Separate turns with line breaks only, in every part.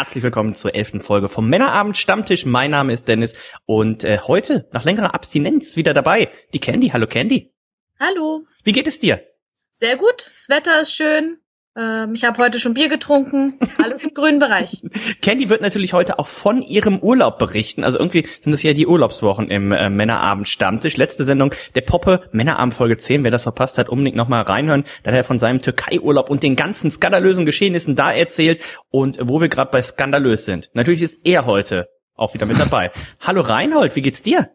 herzlich willkommen zur elften Folge vom Männerabend Stammtisch. Mein Name ist Dennis und äh, heute nach längerer Abstinenz wieder dabei die Candy. Hallo Candy.
Hallo.
Wie geht es dir?
Sehr gut. Das Wetter ist schön. Ähm, ich habe heute schon Bier getrunken. Alles im grünen Bereich.
Candy wird natürlich heute auch von ihrem Urlaub berichten. Also irgendwie sind das ja die Urlaubswochen im äh, Männerabend Stammtisch. Letzte Sendung der Poppe Männerabend Folge 10. Wer das verpasst hat, unbedingt nochmal reinhören. Da hat er von seinem Türkei-Urlaub und den ganzen skandalösen Geschehnissen da erzählt. Und wo wir gerade bei skandalös sind. Natürlich ist er heute auch wieder mit dabei. hallo Reinhold, wie geht's dir?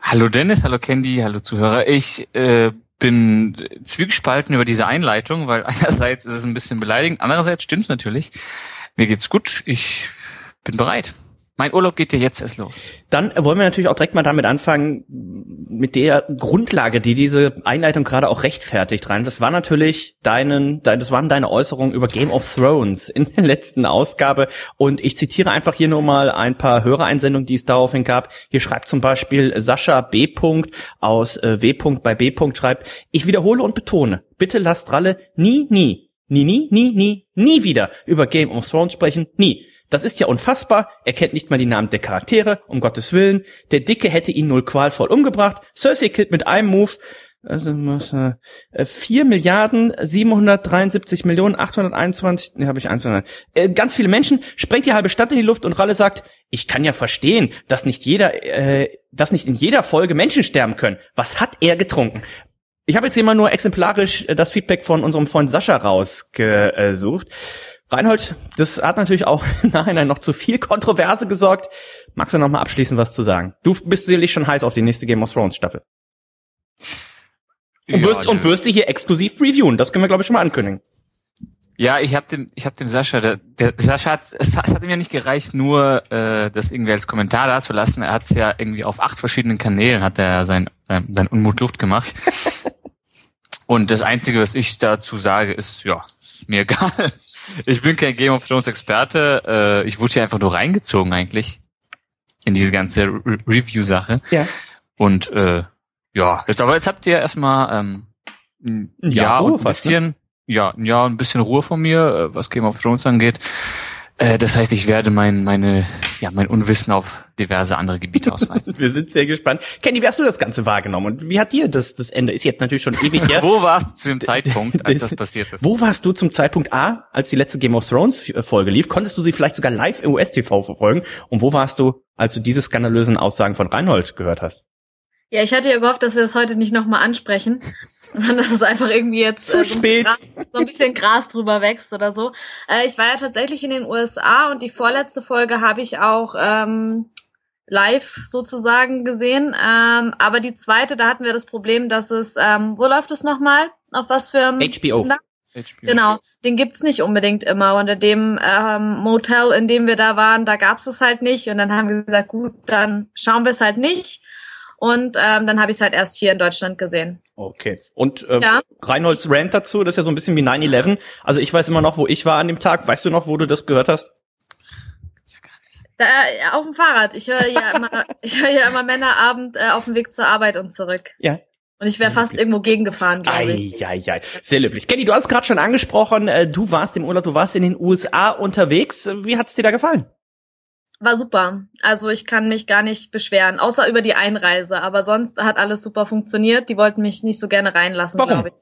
Hallo Dennis, hallo Candy, hallo Zuhörer. Ich äh, bin zwiegespalten über diese Einleitung, weil einerseits ist es ein bisschen beleidigend, andererseits stimmt's natürlich. Mir geht's gut, ich bin bereit. Mein Urlaub geht ja jetzt erst los.
Dann wollen wir natürlich auch direkt mal damit anfangen, mit der Grundlage, die diese Einleitung gerade auch rechtfertigt rein. Das war natürlich deinen, das waren deine Äußerungen über Game of Thrones in der letzten Ausgabe. Und ich zitiere einfach hier nur mal ein paar Hörereinsendungen, die es daraufhin gab. Hier schreibt zum Beispiel Sascha B. aus äh, W. bei B. schreibt, ich wiederhole und betone, bitte lasst Ralle nie, nie, nie, nie, nie, nie, nie wieder über Game of Thrones sprechen. Nie. Das ist ja unfassbar. Er kennt nicht mal die Namen der Charaktere, um Gottes Willen. Der Dicke hätte ihn null qualvoll umgebracht. Cersei killt mit einem Move also äh, 4 Milliarden 773 Millionen 821, ne, habe ich eins, äh, ganz viele Menschen, sprengt die halbe Stadt in die Luft und Ralle sagt, ich kann ja verstehen, dass nicht jeder, äh, dass nicht in jeder Folge Menschen sterben können. Was hat er getrunken? Ich habe jetzt hier mal nur exemplarisch äh, das Feedback von unserem Freund Sascha rausgesucht. Reinhold, das hat natürlich auch im Nachhinein noch zu viel Kontroverse gesorgt. Magst du noch mal abschließend was zu sagen? Du bist sicherlich schon heiß auf die nächste Game of Thrones Staffel. Und wirst, ja, und wirst du hier exklusiv reviewen. Das können wir, glaube ich, schon mal ankündigen.
Ja, ich habe dem, ich habe dem Sascha, der, der Sascha hat, es, es hat ihm ja nicht gereicht, nur äh, das irgendwie als Kommentar da zu lassen. Er hat es ja irgendwie auf acht verschiedenen Kanälen hat er sein, äh, sein Unmut Luft gemacht. und das Einzige, was ich dazu sage, ist, ja, ist mir egal. Ich bin kein Game of Thrones Experte. Äh, ich wurde hier einfach nur reingezogen eigentlich in diese ganze Re Review-Sache.
Ja.
Und äh, ja, jetzt, aber jetzt habt ihr erstmal ähm, ein Jahr und ein bisschen, ne? ja, ein Jahr und ein bisschen Ruhe von mir, äh, was Game of Thrones angeht. Äh, das heißt, ich werde mein, meine, ja, mein Unwissen auf diverse andere Gebiete ausweiten.
Wir sind sehr gespannt. Kenny, wie hast du das Ganze wahrgenommen und wie hat dir das, das Ende? Ist jetzt natürlich schon ewig her.
wo warst du zu dem Zeitpunkt, als das passiert ist?
Wo warst du zum Zeitpunkt A, als die letzte Game of Thrones Folge lief? Konntest du sie vielleicht sogar live im US-TV verfolgen? Und wo warst du, als du diese skandalösen Aussagen von Reinhold gehört hast?
Ja, ich hatte ja gehofft, dass wir das heute nicht nochmal ansprechen. sondern dass es einfach irgendwie jetzt
Zu
äh,
so, spät.
Ein Gras, so ein bisschen Gras drüber wächst oder so. Äh, ich war ja tatsächlich in den USA und die vorletzte Folge habe ich auch ähm, live sozusagen gesehen. Ähm, aber die zweite, da hatten wir das Problem, dass es, ähm, wo läuft es nochmal? Auf was für
HBO.
Na? HBO. Genau, den gibt's nicht unbedingt immer. Und in dem ähm, Motel, in dem wir da waren, da gab's es halt nicht. Und dann haben wir gesagt, gut, dann schauen wir es halt nicht. Und ähm, dann habe ich es halt erst hier in Deutschland gesehen.
Okay. Und äh, ja. Reinholds Rant dazu, das ist ja so ein bisschen wie 9-11. Also ich weiß immer noch, wo ich war an dem Tag. Weißt du noch, wo du das gehört hast?
Da, ja, auf dem Fahrrad. Ich höre ja immer, ich höre ja immer Männerabend äh, auf dem Weg zur Arbeit und zurück.
Ja.
Und ich wäre fast irgendwo gegengefahren, glaube
ich. Ei, ei, ei. Sehr löblich. Kenny, du hast gerade schon angesprochen, äh, du warst im Urlaub, du warst in den USA unterwegs. Wie hat's dir da gefallen?
War super. Also ich kann mich gar nicht beschweren, außer über die Einreise. Aber sonst hat alles super funktioniert. Die wollten mich nicht so gerne reinlassen, glaube ich.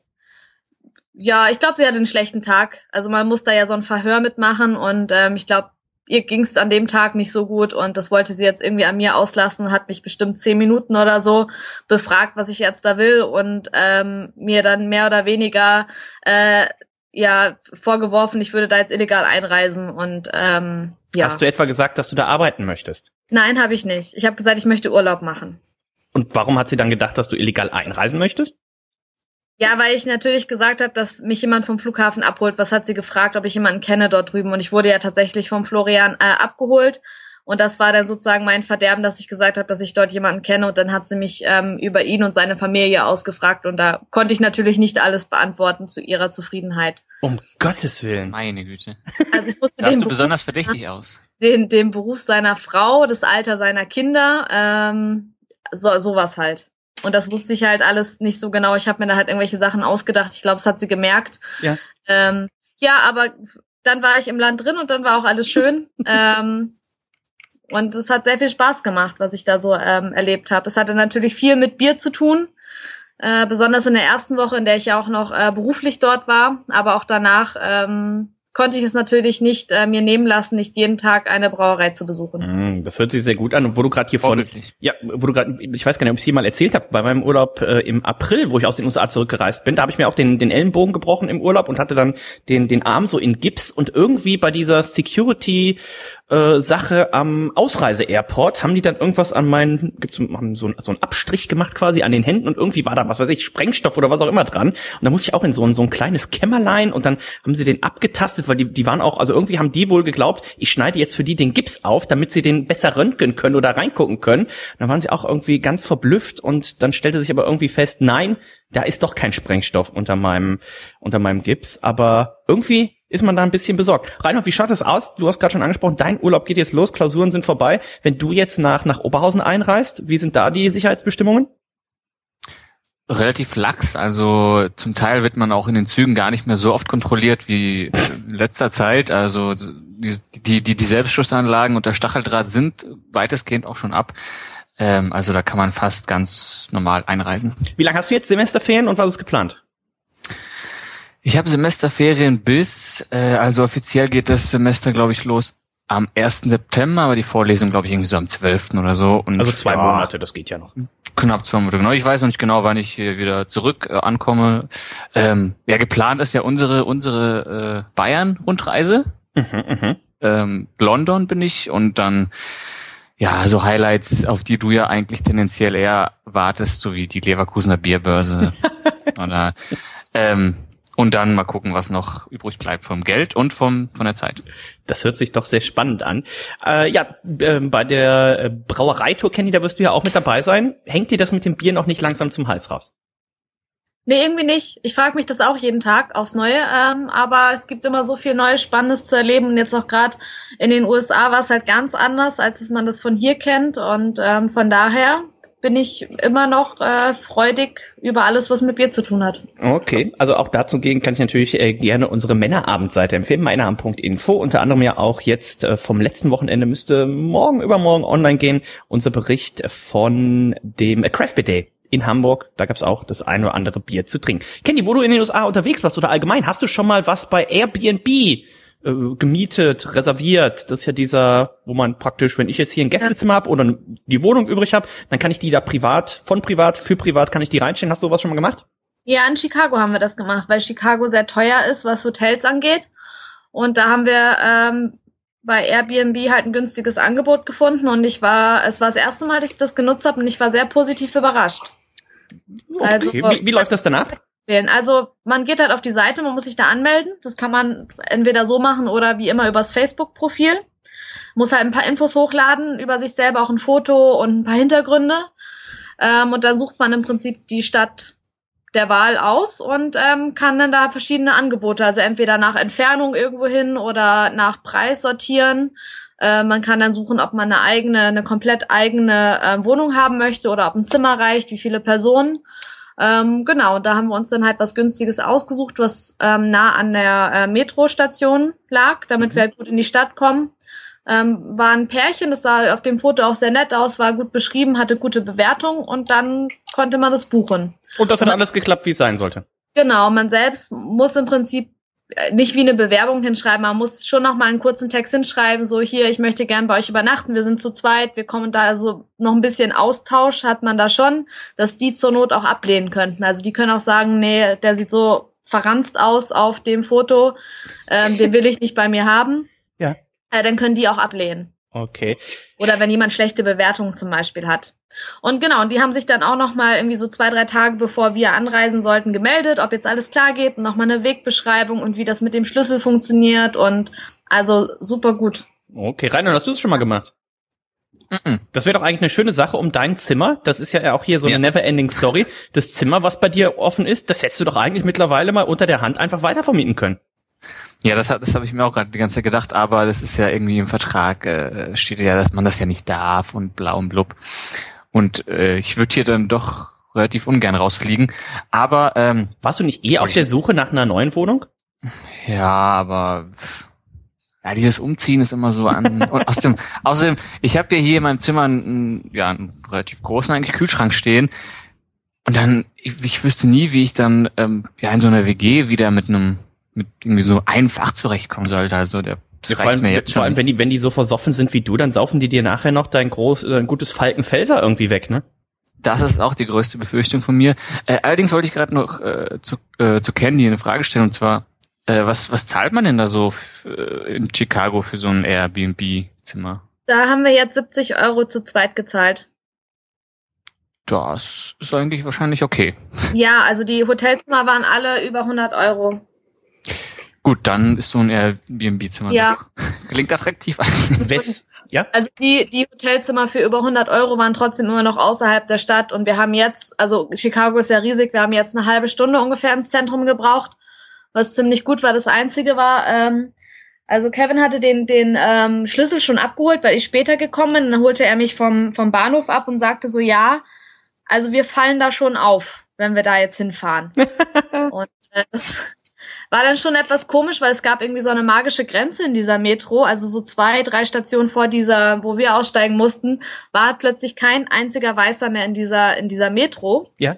Ja, ich glaube, sie hatte einen schlechten Tag. Also man muss da ja so ein Verhör mitmachen und ähm, ich glaube, ihr ging es an dem Tag nicht so gut und das wollte sie jetzt irgendwie an mir auslassen, hat mich bestimmt zehn Minuten oder so befragt, was ich jetzt da will und ähm, mir dann mehr oder weniger äh, ja vorgeworfen, ich würde da jetzt illegal einreisen und ähm, ja.
Hast du etwa gesagt, dass du da arbeiten möchtest?
Nein, habe ich nicht. Ich habe gesagt, ich möchte Urlaub machen.
Und warum hat sie dann gedacht, dass du illegal einreisen möchtest?
Ja, weil ich natürlich gesagt habe, dass mich jemand vom Flughafen abholt. Was hat sie gefragt, ob ich jemanden kenne dort drüben? Und ich wurde ja tatsächlich vom Florian äh, abgeholt. Und das war dann sozusagen mein Verderben, dass ich gesagt habe, dass ich dort jemanden kenne. Und dann hat sie mich ähm, über ihn und seine Familie ausgefragt. Und da konnte ich natürlich nicht alles beantworten zu ihrer Zufriedenheit.
Um Gottes Willen.
Meine Güte.
Also ich musste
Sahst du besonders verdächtig aus.
Den, den Beruf seiner Frau, das Alter seiner Kinder, ähm, so, sowas halt. Und das wusste ich halt alles nicht so genau. Ich habe mir da halt irgendwelche Sachen ausgedacht. Ich glaube, es hat sie gemerkt.
Ja.
Ähm, ja, aber dann war ich im Land drin und dann war auch alles schön. ähm, und es hat sehr viel Spaß gemacht, was ich da so ähm, erlebt habe. Es hatte natürlich viel mit Bier zu tun, äh, besonders in der ersten Woche, in der ich ja auch noch äh, beruflich dort war, aber auch danach ähm, konnte ich es natürlich nicht äh, mir nehmen lassen, nicht jeden Tag eine Brauerei zu besuchen.
Mm, das hört sich sehr gut an. Und wo du gerade hier von, ja, wo du gerade, ich weiß gar nicht, ob ich es hier mal erzählt habe, bei meinem Urlaub äh, im April, wo ich aus den USA zurückgereist bin, da habe ich mir auch den, den Ellenbogen gebrochen im Urlaub und hatte dann den, den Arm so in Gips und irgendwie bei dieser Security äh, Sache am Ausreise-Airport. Haben die dann irgendwas an meinen, gibt's haben so, so einen Abstrich gemacht quasi an den Händen und irgendwie war da was weiß ich Sprengstoff oder was auch immer dran. Und da musste ich auch in so ein so ein kleines Kämmerlein und dann haben sie den abgetastet, weil die die waren auch, also irgendwie haben die wohl geglaubt, ich schneide jetzt für die den Gips auf, damit sie den besser röntgen können oder reingucken können. Und dann waren sie auch irgendwie ganz verblüfft und dann stellte sich aber irgendwie fest, nein, da ist doch kein Sprengstoff unter meinem unter meinem Gips, aber irgendwie ist man da ein bisschen besorgt. Reinhold, wie schaut es aus? Du hast gerade schon angesprochen, dein Urlaub geht jetzt los, Klausuren sind vorbei. Wenn du jetzt nach, nach Oberhausen einreist, wie sind da die Sicherheitsbestimmungen?
Relativ lax, also zum Teil wird man auch in den Zügen gar nicht mehr so oft kontrolliert wie in letzter Zeit. Also die, die, die, Selbstschussanlagen und der Stacheldraht sind weitestgehend auch schon ab. Ähm, also da kann man fast ganz normal einreisen.
Wie lange hast du jetzt Semesterferien und was ist geplant?
Ich habe Semesterferien bis, äh, also offiziell geht das Semester, glaube ich, los am 1. September, aber die Vorlesung, glaube ich, irgendwie so am 12. oder so.
Und, also zwei ja, Monate, das geht ja noch.
Knapp zwei Monate, genau. Ich weiß noch nicht genau, wann ich hier wieder zurück äh, ankomme. Ähm, ja, geplant ist ja unsere, unsere äh, Bayern-Rundreise. Mhm, mh. ähm, London bin ich und dann ja, so Highlights, auf die du ja eigentlich tendenziell eher wartest, so wie die Leverkusener Bierbörse. oder ähm, und dann mal gucken, was noch übrig bleibt vom Geld und vom von der Zeit.
Das hört sich doch sehr spannend an. Äh, ja, äh, bei der äh, Brauereitour, Kenny, da wirst du ja auch mit dabei sein. Hängt dir das mit dem Bier noch nicht langsam zum Hals raus?
Nee, irgendwie nicht. Ich frage mich das auch jeden Tag aufs Neue. Ähm, aber es gibt immer so viel Neues, Spannendes zu erleben. Und jetzt auch gerade in den USA war es halt ganz anders, als man das von hier kennt. Und ähm, von daher bin ich immer noch äh, freudig über alles, was mit Bier zu tun hat.
Okay, also auch dazu gehen kann ich natürlich äh, gerne unsere Männerabendseite empfehlen, meinerabend.info. Unter anderem ja auch jetzt äh, vom letzten Wochenende müsste morgen übermorgen online gehen, unser Bericht von dem äh, Craft Beer Day in Hamburg. Da gab's auch das ein oder andere Bier zu trinken. Kenny, wo du in den USA unterwegs warst oder allgemein, hast du schon mal was bei Airbnb äh, gemietet, reserviert. Das ist ja dieser, wo man praktisch, wenn ich jetzt hier ein Gästezimmer habe oder die Wohnung übrig habe, dann kann ich die da privat, von privat, für privat kann ich die reinstellen. Hast du sowas schon mal gemacht?
Ja, in Chicago haben wir das gemacht, weil Chicago sehr teuer ist, was Hotels angeht. Und da haben wir ähm, bei Airbnb halt ein günstiges Angebot gefunden und ich war, es war das erste Mal, dass ich das genutzt habe und ich war sehr positiv überrascht.
Okay. Also, wie, wie läuft das dann ab?
Wählen. Also man geht halt auf die Seite, man muss sich da anmelden. Das kann man entweder so machen oder wie immer übers Facebook-Profil. Muss halt ein paar Infos hochladen über sich selber, auch ein Foto und ein paar Hintergründe. Ähm, und dann sucht man im Prinzip die Stadt der Wahl aus und ähm, kann dann da verschiedene Angebote, also entweder nach Entfernung irgendwo hin oder nach Preis sortieren. Äh, man kann dann suchen, ob man eine eigene, eine komplett eigene äh, Wohnung haben möchte oder ob ein Zimmer reicht, wie viele Personen. Ähm, genau, da haben wir uns dann halt was Günstiges ausgesucht, was ähm, nah an der äh, Metrostation lag, damit mhm. wir halt gut in die Stadt kommen. Ähm, war ein Pärchen, das sah auf dem Foto auch sehr nett aus, war gut beschrieben, hatte gute Bewertung und dann konnte man das buchen.
Und das hat alles geklappt, wie es sein sollte.
Genau, man selbst muss im Prinzip nicht wie eine Bewerbung hinschreiben, man muss schon noch mal einen kurzen Text hinschreiben, so hier, ich möchte gern bei euch übernachten, wir sind zu zweit, wir kommen da, also noch ein bisschen Austausch hat man da schon, dass die zur Not auch ablehnen könnten. Also die können auch sagen, nee, der sieht so verranzt aus auf dem Foto, ähm, den will ich nicht bei mir haben.
Ja.
Äh, dann können die auch ablehnen.
Okay.
Oder wenn jemand schlechte Bewertungen zum Beispiel hat. Und genau, und die haben sich dann auch noch mal irgendwie so zwei, drei Tage bevor wir anreisen sollten gemeldet, ob jetzt alles klar geht und noch mal eine Wegbeschreibung und wie das mit dem Schlüssel funktioniert und also super gut.
Okay, Rainer, hast du es schon mal gemacht? Das wäre doch eigentlich eine schöne Sache um dein Zimmer. Das ist ja auch hier so eine ja. never-ending Story. Das Zimmer, was bei dir offen ist, das hättest du doch eigentlich mittlerweile mal unter der Hand einfach weitervermieten können.
Ja, das, das habe ich mir auch gerade die ganze Zeit gedacht, aber das ist ja irgendwie im Vertrag, äh, steht ja, dass man das ja nicht darf und blau und blub. Und äh, ich würde hier dann doch relativ ungern rausfliegen. Aber ähm,
warst du nicht eh auf der Suche nach einer neuen Wohnung?
Ja, aber Ja, dieses Umziehen ist immer so an. Und außerdem, außerdem, ich habe ja hier in meinem Zimmer einen, ja, einen relativ großen eigentlich Kühlschrank stehen. Und dann, ich, ich wüsste nie, wie ich dann ähm, ja in so einer WG wieder mit einem, mit irgendwie so einfach zurechtkommen sollte. Also der
das ja, reicht allem, mir jetzt Vor allem, wenn die, wenn die so versoffen sind wie du, dann saufen die dir nachher noch dein groß, dein gutes Falkenfelser irgendwie weg, ne?
Das ist auch die größte Befürchtung von mir. Äh, allerdings wollte ich gerade noch äh, zu, äh, zu Candy eine Frage stellen und zwar, äh, was, was zahlt man denn da so äh, in Chicago für so ein Airbnb-Zimmer?
Da haben wir jetzt 70 Euro zu zweit gezahlt.
Das ist eigentlich wahrscheinlich okay.
Ja, also die Hotelzimmer waren alle über 100 Euro.
Gut, dann ist so ein Airbnb-Zimmer.
Ja.
Klingt attraktiv.
ja? Also die, die Hotelzimmer für über 100 Euro waren trotzdem immer noch außerhalb der Stadt und wir haben jetzt, also Chicago ist ja riesig, wir haben jetzt eine halbe Stunde ungefähr ins Zentrum gebraucht, was ziemlich gut war. Das Einzige war, ähm, also Kevin hatte den, den ähm, Schlüssel schon abgeholt, weil ich später gekommen bin. Dann holte er mich vom, vom Bahnhof ab und sagte so, ja, also wir fallen da schon auf, wenn wir da jetzt hinfahren. und äh, das, war dann schon etwas komisch, weil es gab irgendwie so eine magische Grenze in dieser Metro. Also so zwei, drei Stationen vor dieser, wo wir aussteigen mussten, war plötzlich kein einziger Weißer mehr in dieser, in dieser Metro.
Ja.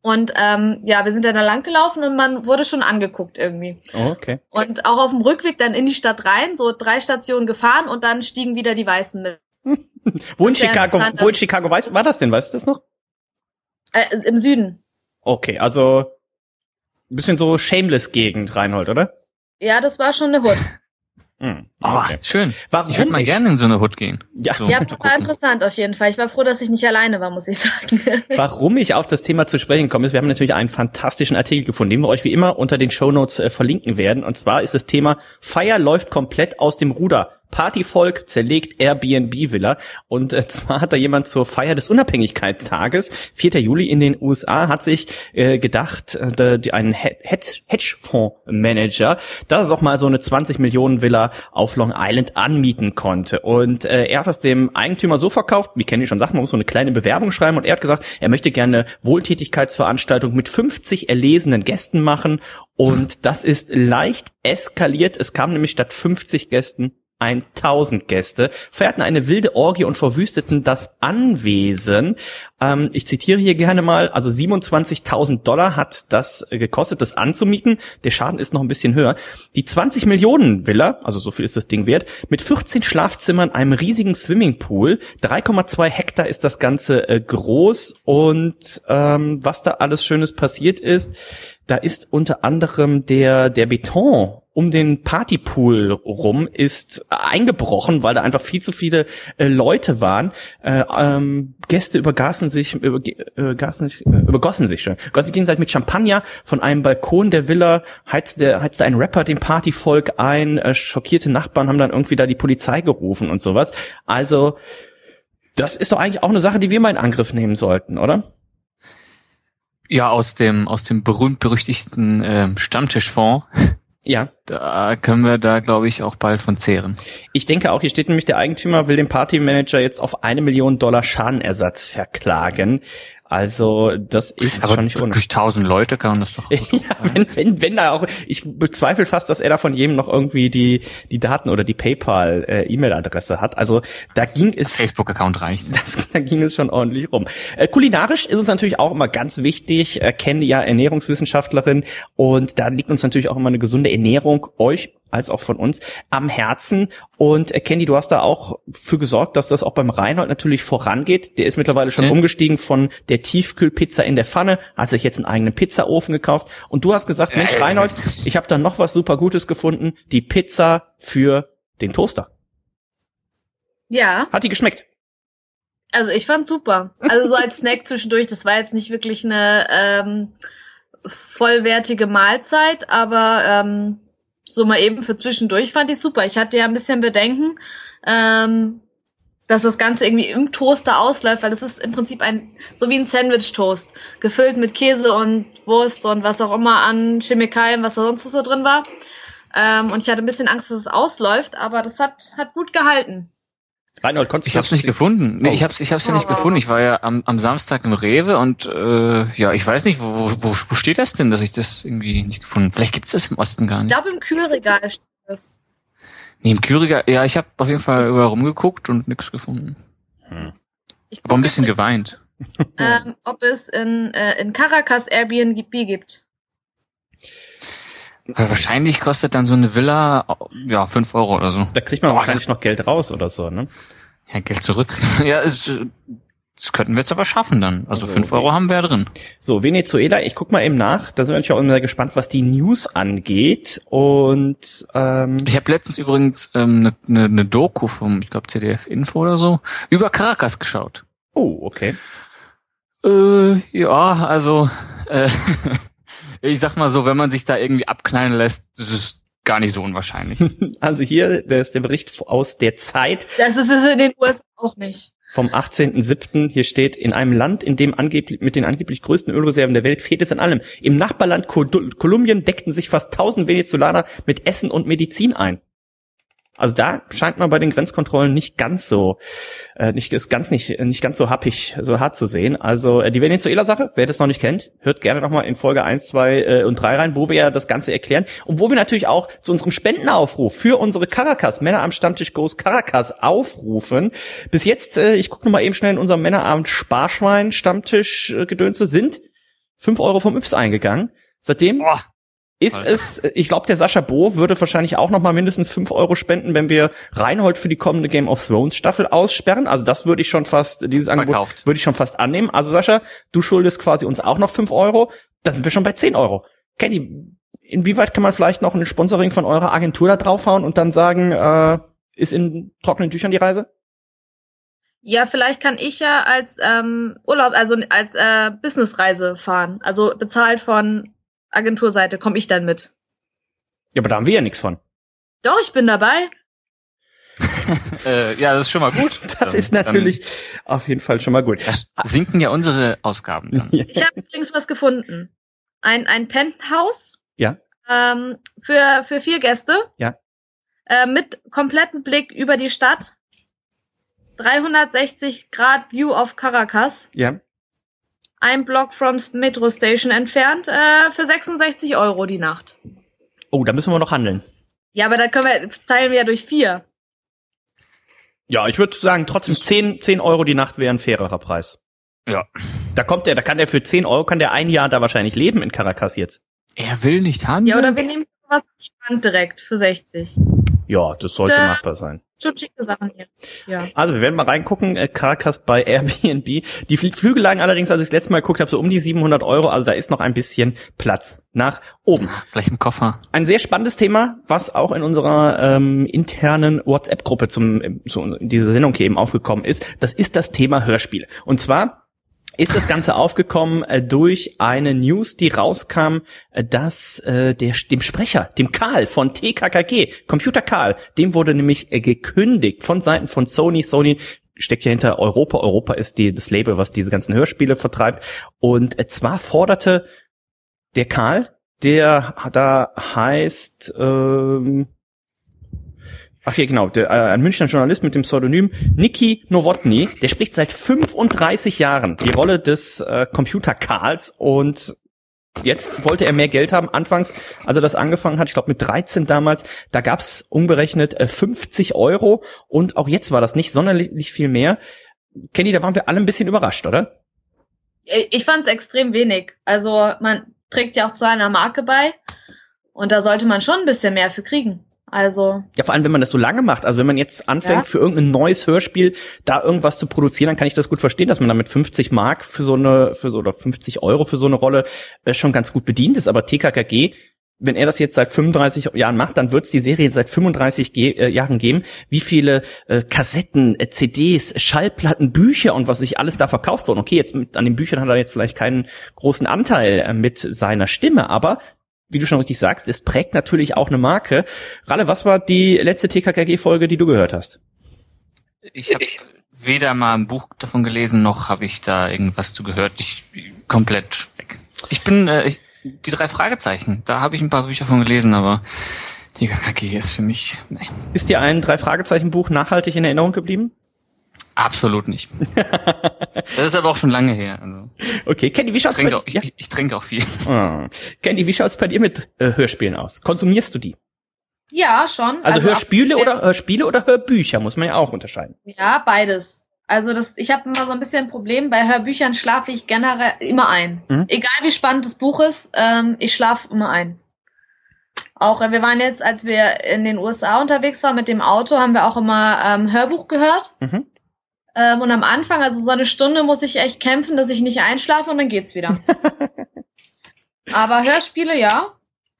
Und ähm, ja, wir sind dann da lang gelaufen und man wurde schon angeguckt irgendwie.
Oh, okay.
Und auch auf dem Rückweg dann in die Stadt rein, so drei Stationen gefahren und dann stiegen wieder die Weißen mit.
wo in Chicago, wo in Chicago weiß, war das denn? Weißt du das noch?
Äh, Im Süden.
Okay, also bisschen so Shameless-Gegend, Reinhold, oder?
Ja, das war schon eine Hood.
Hm, oh, schön. Warum ich würde mal gerne in so eine Hut gehen.
Ja,
so,
ja war interessant auf jeden Fall. Ich war froh, dass ich nicht alleine war, muss ich sagen.
Warum ich auf das Thema zu sprechen komme, ist, wir haben natürlich einen fantastischen Artikel gefunden, den wir euch wie immer unter den Shownotes äh, verlinken werden. Und zwar ist das Thema Feier läuft komplett aus dem Ruder. Partyvolk zerlegt Airbnb-Villa. Und äh, zwar hat da jemand zur Feier des Unabhängigkeitstages, 4. Juli in den USA, hat sich äh, gedacht, äh, die, ein Hedgefonds-Manager, dass er doch mal so eine 20 Millionen Villa auf Long Island anmieten konnte. Und äh, er hat das dem Eigentümer so verkauft, wie Kenny schon sagt, man muss so eine kleine Bewerbung schreiben und er hat gesagt, er möchte gerne Wohltätigkeitsveranstaltung mit 50 erlesenen Gästen machen und das ist leicht eskaliert. Es kam nämlich statt 50 Gästen 1000 Gäste, feierten eine wilde Orgie und verwüsteten das Anwesen. Ähm, ich zitiere hier gerne mal, also 27.000 Dollar hat das gekostet, das anzumieten. Der Schaden ist noch ein bisschen höher. Die 20 Millionen Villa, also so viel ist das Ding wert, mit 14 Schlafzimmern, einem riesigen Swimmingpool, 3,2 Hektar ist das Ganze äh, groß und ähm, was da alles Schönes passiert ist, da ist unter anderem der, der Beton um den Partypool rum ist eingebrochen, weil da einfach viel zu viele äh, Leute waren. Äh, ähm, Gäste übergaßen sich, über, äh, sich, äh, übergossen sich schon. Gossen gegenseitig mit Champagner von einem Balkon der Villa, heizte, heizte ein Rapper dem Partyvolk ein, äh, schockierte Nachbarn haben dann irgendwie da die Polizei gerufen und sowas. Also, das ist doch eigentlich auch eine Sache, die wir mal in Angriff nehmen sollten, oder?
Ja, aus dem, aus dem berühmt-berüchtigten äh, Stammtischfonds
ja.
Da können wir da, glaube ich, auch bald von zehren.
Ich denke auch, hier steht nämlich, der Eigentümer will den Partymanager jetzt auf eine Million Dollar Schadenersatz verklagen. Also das ist
Aber
schon nicht
ohne. Durch tausend Leute kann man das doch.
ja, wenn, wenn, wenn da auch, ich bezweifle fast, dass er da von jedem noch irgendwie die die Daten oder die PayPal äh, E-Mail-Adresse hat. Also da ging es.
Facebook-Account reicht.
Das, da ging es schon ordentlich rum. Äh, kulinarisch ist uns natürlich auch immer ganz wichtig. Äh, kenne ja Ernährungswissenschaftlerin und da liegt uns natürlich auch immer eine gesunde Ernährung euch als auch von uns am Herzen. Und äh, Candy, du hast da auch für gesorgt, dass das auch beim Reinhold natürlich vorangeht. Der ist mittlerweile schon ja. umgestiegen von der Tiefkühlpizza in der Pfanne, hat sich jetzt einen eigenen Pizzaofen gekauft. Und du hast gesagt, Mensch, Reinhold, ich habe da noch was super Gutes gefunden, die Pizza für den Toaster.
Ja.
Hat die geschmeckt?
Also ich fand super. Also so als Snack zwischendurch, das war jetzt nicht wirklich eine ähm, vollwertige Mahlzeit, aber ähm, so mal eben für zwischendurch fand ich super. Ich hatte ja ein bisschen Bedenken, ähm, dass das Ganze irgendwie im Toaster ausläuft, weil das ist im Prinzip ein, so wie ein Sandwich-Toast, gefüllt mit Käse und Wurst und was auch immer an Chemikalien, was da sonst so drin war. Ähm, und ich hatte ein bisschen Angst, dass es ausläuft, aber das hat, hat gut gehalten.
Reinhold, konntest ich hab's nicht gefunden. Nee, oh. ich hab's, ich hab's ja nicht gefunden. Ich war ja am, am Samstag im Rewe und äh, ja, ich weiß nicht, wo, wo, wo steht das denn, dass ich das irgendwie nicht gefunden. Vielleicht gibt's das im Osten gar nicht.
Ich glaube im Kühlregal steht das.
Nee, im Küriger, ja, ich habe auf jeden Fall überall rumgeguckt und nichts gefunden. Hm. Aber ein bisschen geweint.
Ähm, ob es in, äh, in Caracas Airbnb gibt.
Weil wahrscheinlich kostet dann so eine Villa ja fünf Euro oder so.
Da kriegt man oh, wahrscheinlich ja. noch Geld raus oder so, ne?
Ja, Geld zurück. ja, es, das könnten wir jetzt aber schaffen dann. Also fünf okay. Euro haben wir ja drin.
So, Venezuela, ich guck mal eben nach. Da sind wir natürlich auch immer gespannt, was die News angeht. Und ähm
ich habe letztens übrigens eine ähm, ne, ne Doku vom, ich glaube, CDF Info oder so, über Caracas geschaut.
Oh, okay.
Äh, ja, also äh, ich sag mal so, wenn man sich da irgendwie abknallen lässt, das ist gar nicht so unwahrscheinlich.
Also hier, der ist der Bericht aus der Zeit.
Das ist es in den USA auch nicht.
Vom 18.07. Hier steht, in einem Land, in dem angeblich, mit den angeblich größten Ölreserven der Welt fehlt es an allem. Im Nachbarland Kolumbien deckten sich fast 1000 Venezolaner mit Essen und Medizin ein. Also da scheint man bei den Grenzkontrollen nicht ganz so, äh, nicht ist ganz nicht nicht ganz so happig, so hart zu sehen. Also äh, die Venezuela-Sache, wer das noch nicht kennt, hört gerne nochmal in Folge 1, 2 äh, und 3 rein, wo wir ja das Ganze erklären und wo wir natürlich auch zu unserem Spendenaufruf für unsere Caracas, Männer am Stammtisch Goes Caracas aufrufen. Bis jetzt, äh, ich gucke nochmal eben schnell in unserem Männerabend Sparschwein Stammtisch äh, Gedönse sind fünf Euro vom Yps eingegangen. Seitdem oh. Ist Alter. es, ich glaube, der Sascha Bo würde wahrscheinlich auch noch mal mindestens fünf Euro spenden, wenn wir Reinhold für die kommende Game of Thrones Staffel aussperren. Also das würde ich schon fast, dieses Verkauft. Angebot würde ich schon fast annehmen. Also Sascha, du schuldest quasi uns auch noch fünf Euro. Da sind wir schon bei zehn Euro. Kenny, inwieweit kann man vielleicht noch ein Sponsoring von eurer Agentur da draufhauen und dann sagen, äh, ist in trockenen Tüchern die Reise?
Ja, vielleicht kann ich ja als ähm, Urlaub, also als äh, Businessreise fahren. Also bezahlt von Agenturseite komme ich dann mit.
Ja, aber da haben wir ja nichts von.
Doch, ich bin dabei.
äh, ja, das ist schon mal gut.
Das dann, ist natürlich auf jeden Fall schon mal gut.
sinken ja unsere Ausgaben dann.
Ich habe übrigens was gefunden. Ein, ein Penthouse.
Ja.
Ähm, für, für vier Gäste.
Ja.
Äh, mit kompletten Blick über die Stadt. 360 Grad View of Caracas.
Ja
ein Block from Metro Station entfernt, äh, für 66 Euro die Nacht.
Oh, da müssen wir noch handeln.
Ja, aber da können wir, teilen wir ja durch vier.
Ja, ich würde sagen, trotzdem 10, 10 Euro die Nacht wäre ein fairerer Preis.
Ja.
Da kommt der, da kann der für 10 Euro, kann der ein Jahr da wahrscheinlich leben in Caracas jetzt.
Er will nicht handeln.
Ja, oder wir nehmen was Strand direkt für 60.
Ja, das sollte da, machbar sein.
Schon schicke Sachen hier. Ja.
Also wir werden mal reingucken, äh, Caracas bei Airbnb. Die Flüge lagen allerdings, als ich das letzte Mal geguckt habe, so um die 700 Euro. Also da ist noch ein bisschen Platz nach oben.
Vielleicht im Koffer.
Ein sehr spannendes Thema, was auch in unserer ähm, internen WhatsApp-Gruppe zum zu dieser Sendung hier eben aufgekommen ist. Das ist das Thema Hörspiel. Und zwar ist das Ganze aufgekommen äh, durch eine News, die rauskam, äh, dass äh, der, dem Sprecher, dem Karl von TKKG, Computer Karl, dem wurde nämlich äh, gekündigt von Seiten von Sony. Sony steckt ja hinter Europa. Europa ist die, das Label, was diese ganzen Hörspiele vertreibt. Und äh, zwar forderte der Karl, der da heißt, ähm, Ach ja, genau, der, äh, ein Münchner Journalist mit dem Pseudonym Niki Nowotny, der spricht seit 35 Jahren die Rolle des äh, Computer Karls und jetzt wollte er mehr Geld haben. Anfangs, als er das angefangen hat, ich glaube mit 13 damals, da gab's umgerechnet äh, 50 Euro und auch jetzt war das nicht sonderlich viel mehr. Kenny, da waren wir alle ein bisschen überrascht, oder?
Ich fand's extrem wenig. Also man trägt ja auch zu einer Marke bei und da sollte man schon ein bisschen mehr für kriegen. Also.
Ja, vor allem, wenn man das so lange macht. Also wenn man jetzt anfängt, ja. für irgendein neues Hörspiel da irgendwas zu produzieren, dann kann ich das gut verstehen, dass man damit 50 Mark für so eine, für so, oder 50 Euro für so eine Rolle äh, schon ganz gut bedient ist. Aber TKKG, wenn er das jetzt seit 35 Jahren macht, dann wird es die Serie seit 35 Ge äh, Jahren geben. Wie viele äh, Kassetten, äh, CDs, Schallplatten, Bücher und was sich alles da verkauft wurden. Okay, jetzt mit, an den Büchern hat er jetzt vielleicht keinen großen Anteil äh, mit seiner Stimme, aber wie du schon richtig sagst, es prägt natürlich auch eine Marke. Ralle, was war die letzte TKKG-Folge, die du gehört hast?
Ich habe weder mal ein Buch davon gelesen, noch habe ich da irgendwas zu gehört. Ich komplett weg. Ich bin äh, ich, die drei Fragezeichen. Da habe ich ein paar Bücher von gelesen, aber TKKG ist für mich. Nee.
Ist dir ein drei Fragezeichen Buch nachhaltig in Erinnerung geblieben?
Absolut nicht. das ist aber auch schon lange her. Also.
Okay, Candy, wie schaut's
ich trinke, auch, ich, ich, ich trinke auch viel.
Oh. Candy, wie schaut's bei dir mit äh, Hörspielen aus? Konsumierst du die?
Ja, schon.
Also, also Hörspiele oder Hörspiele oder Hörbücher muss man ja auch unterscheiden.
Ja, beides. Also das, ich habe immer so ein bisschen ein Problem. Bei Hörbüchern schlafe ich generell immer ein. Mhm. Egal wie spannend das Buch ist, ähm, ich schlafe immer ein. Auch äh, wir waren jetzt, als wir in den USA unterwegs waren mit dem Auto, haben wir auch immer ähm, Hörbuch gehört. Mhm. Ähm, und am Anfang, also so eine Stunde, muss ich echt kämpfen, dass ich nicht einschlafe und dann geht's wieder. Aber Hörspiele, ja.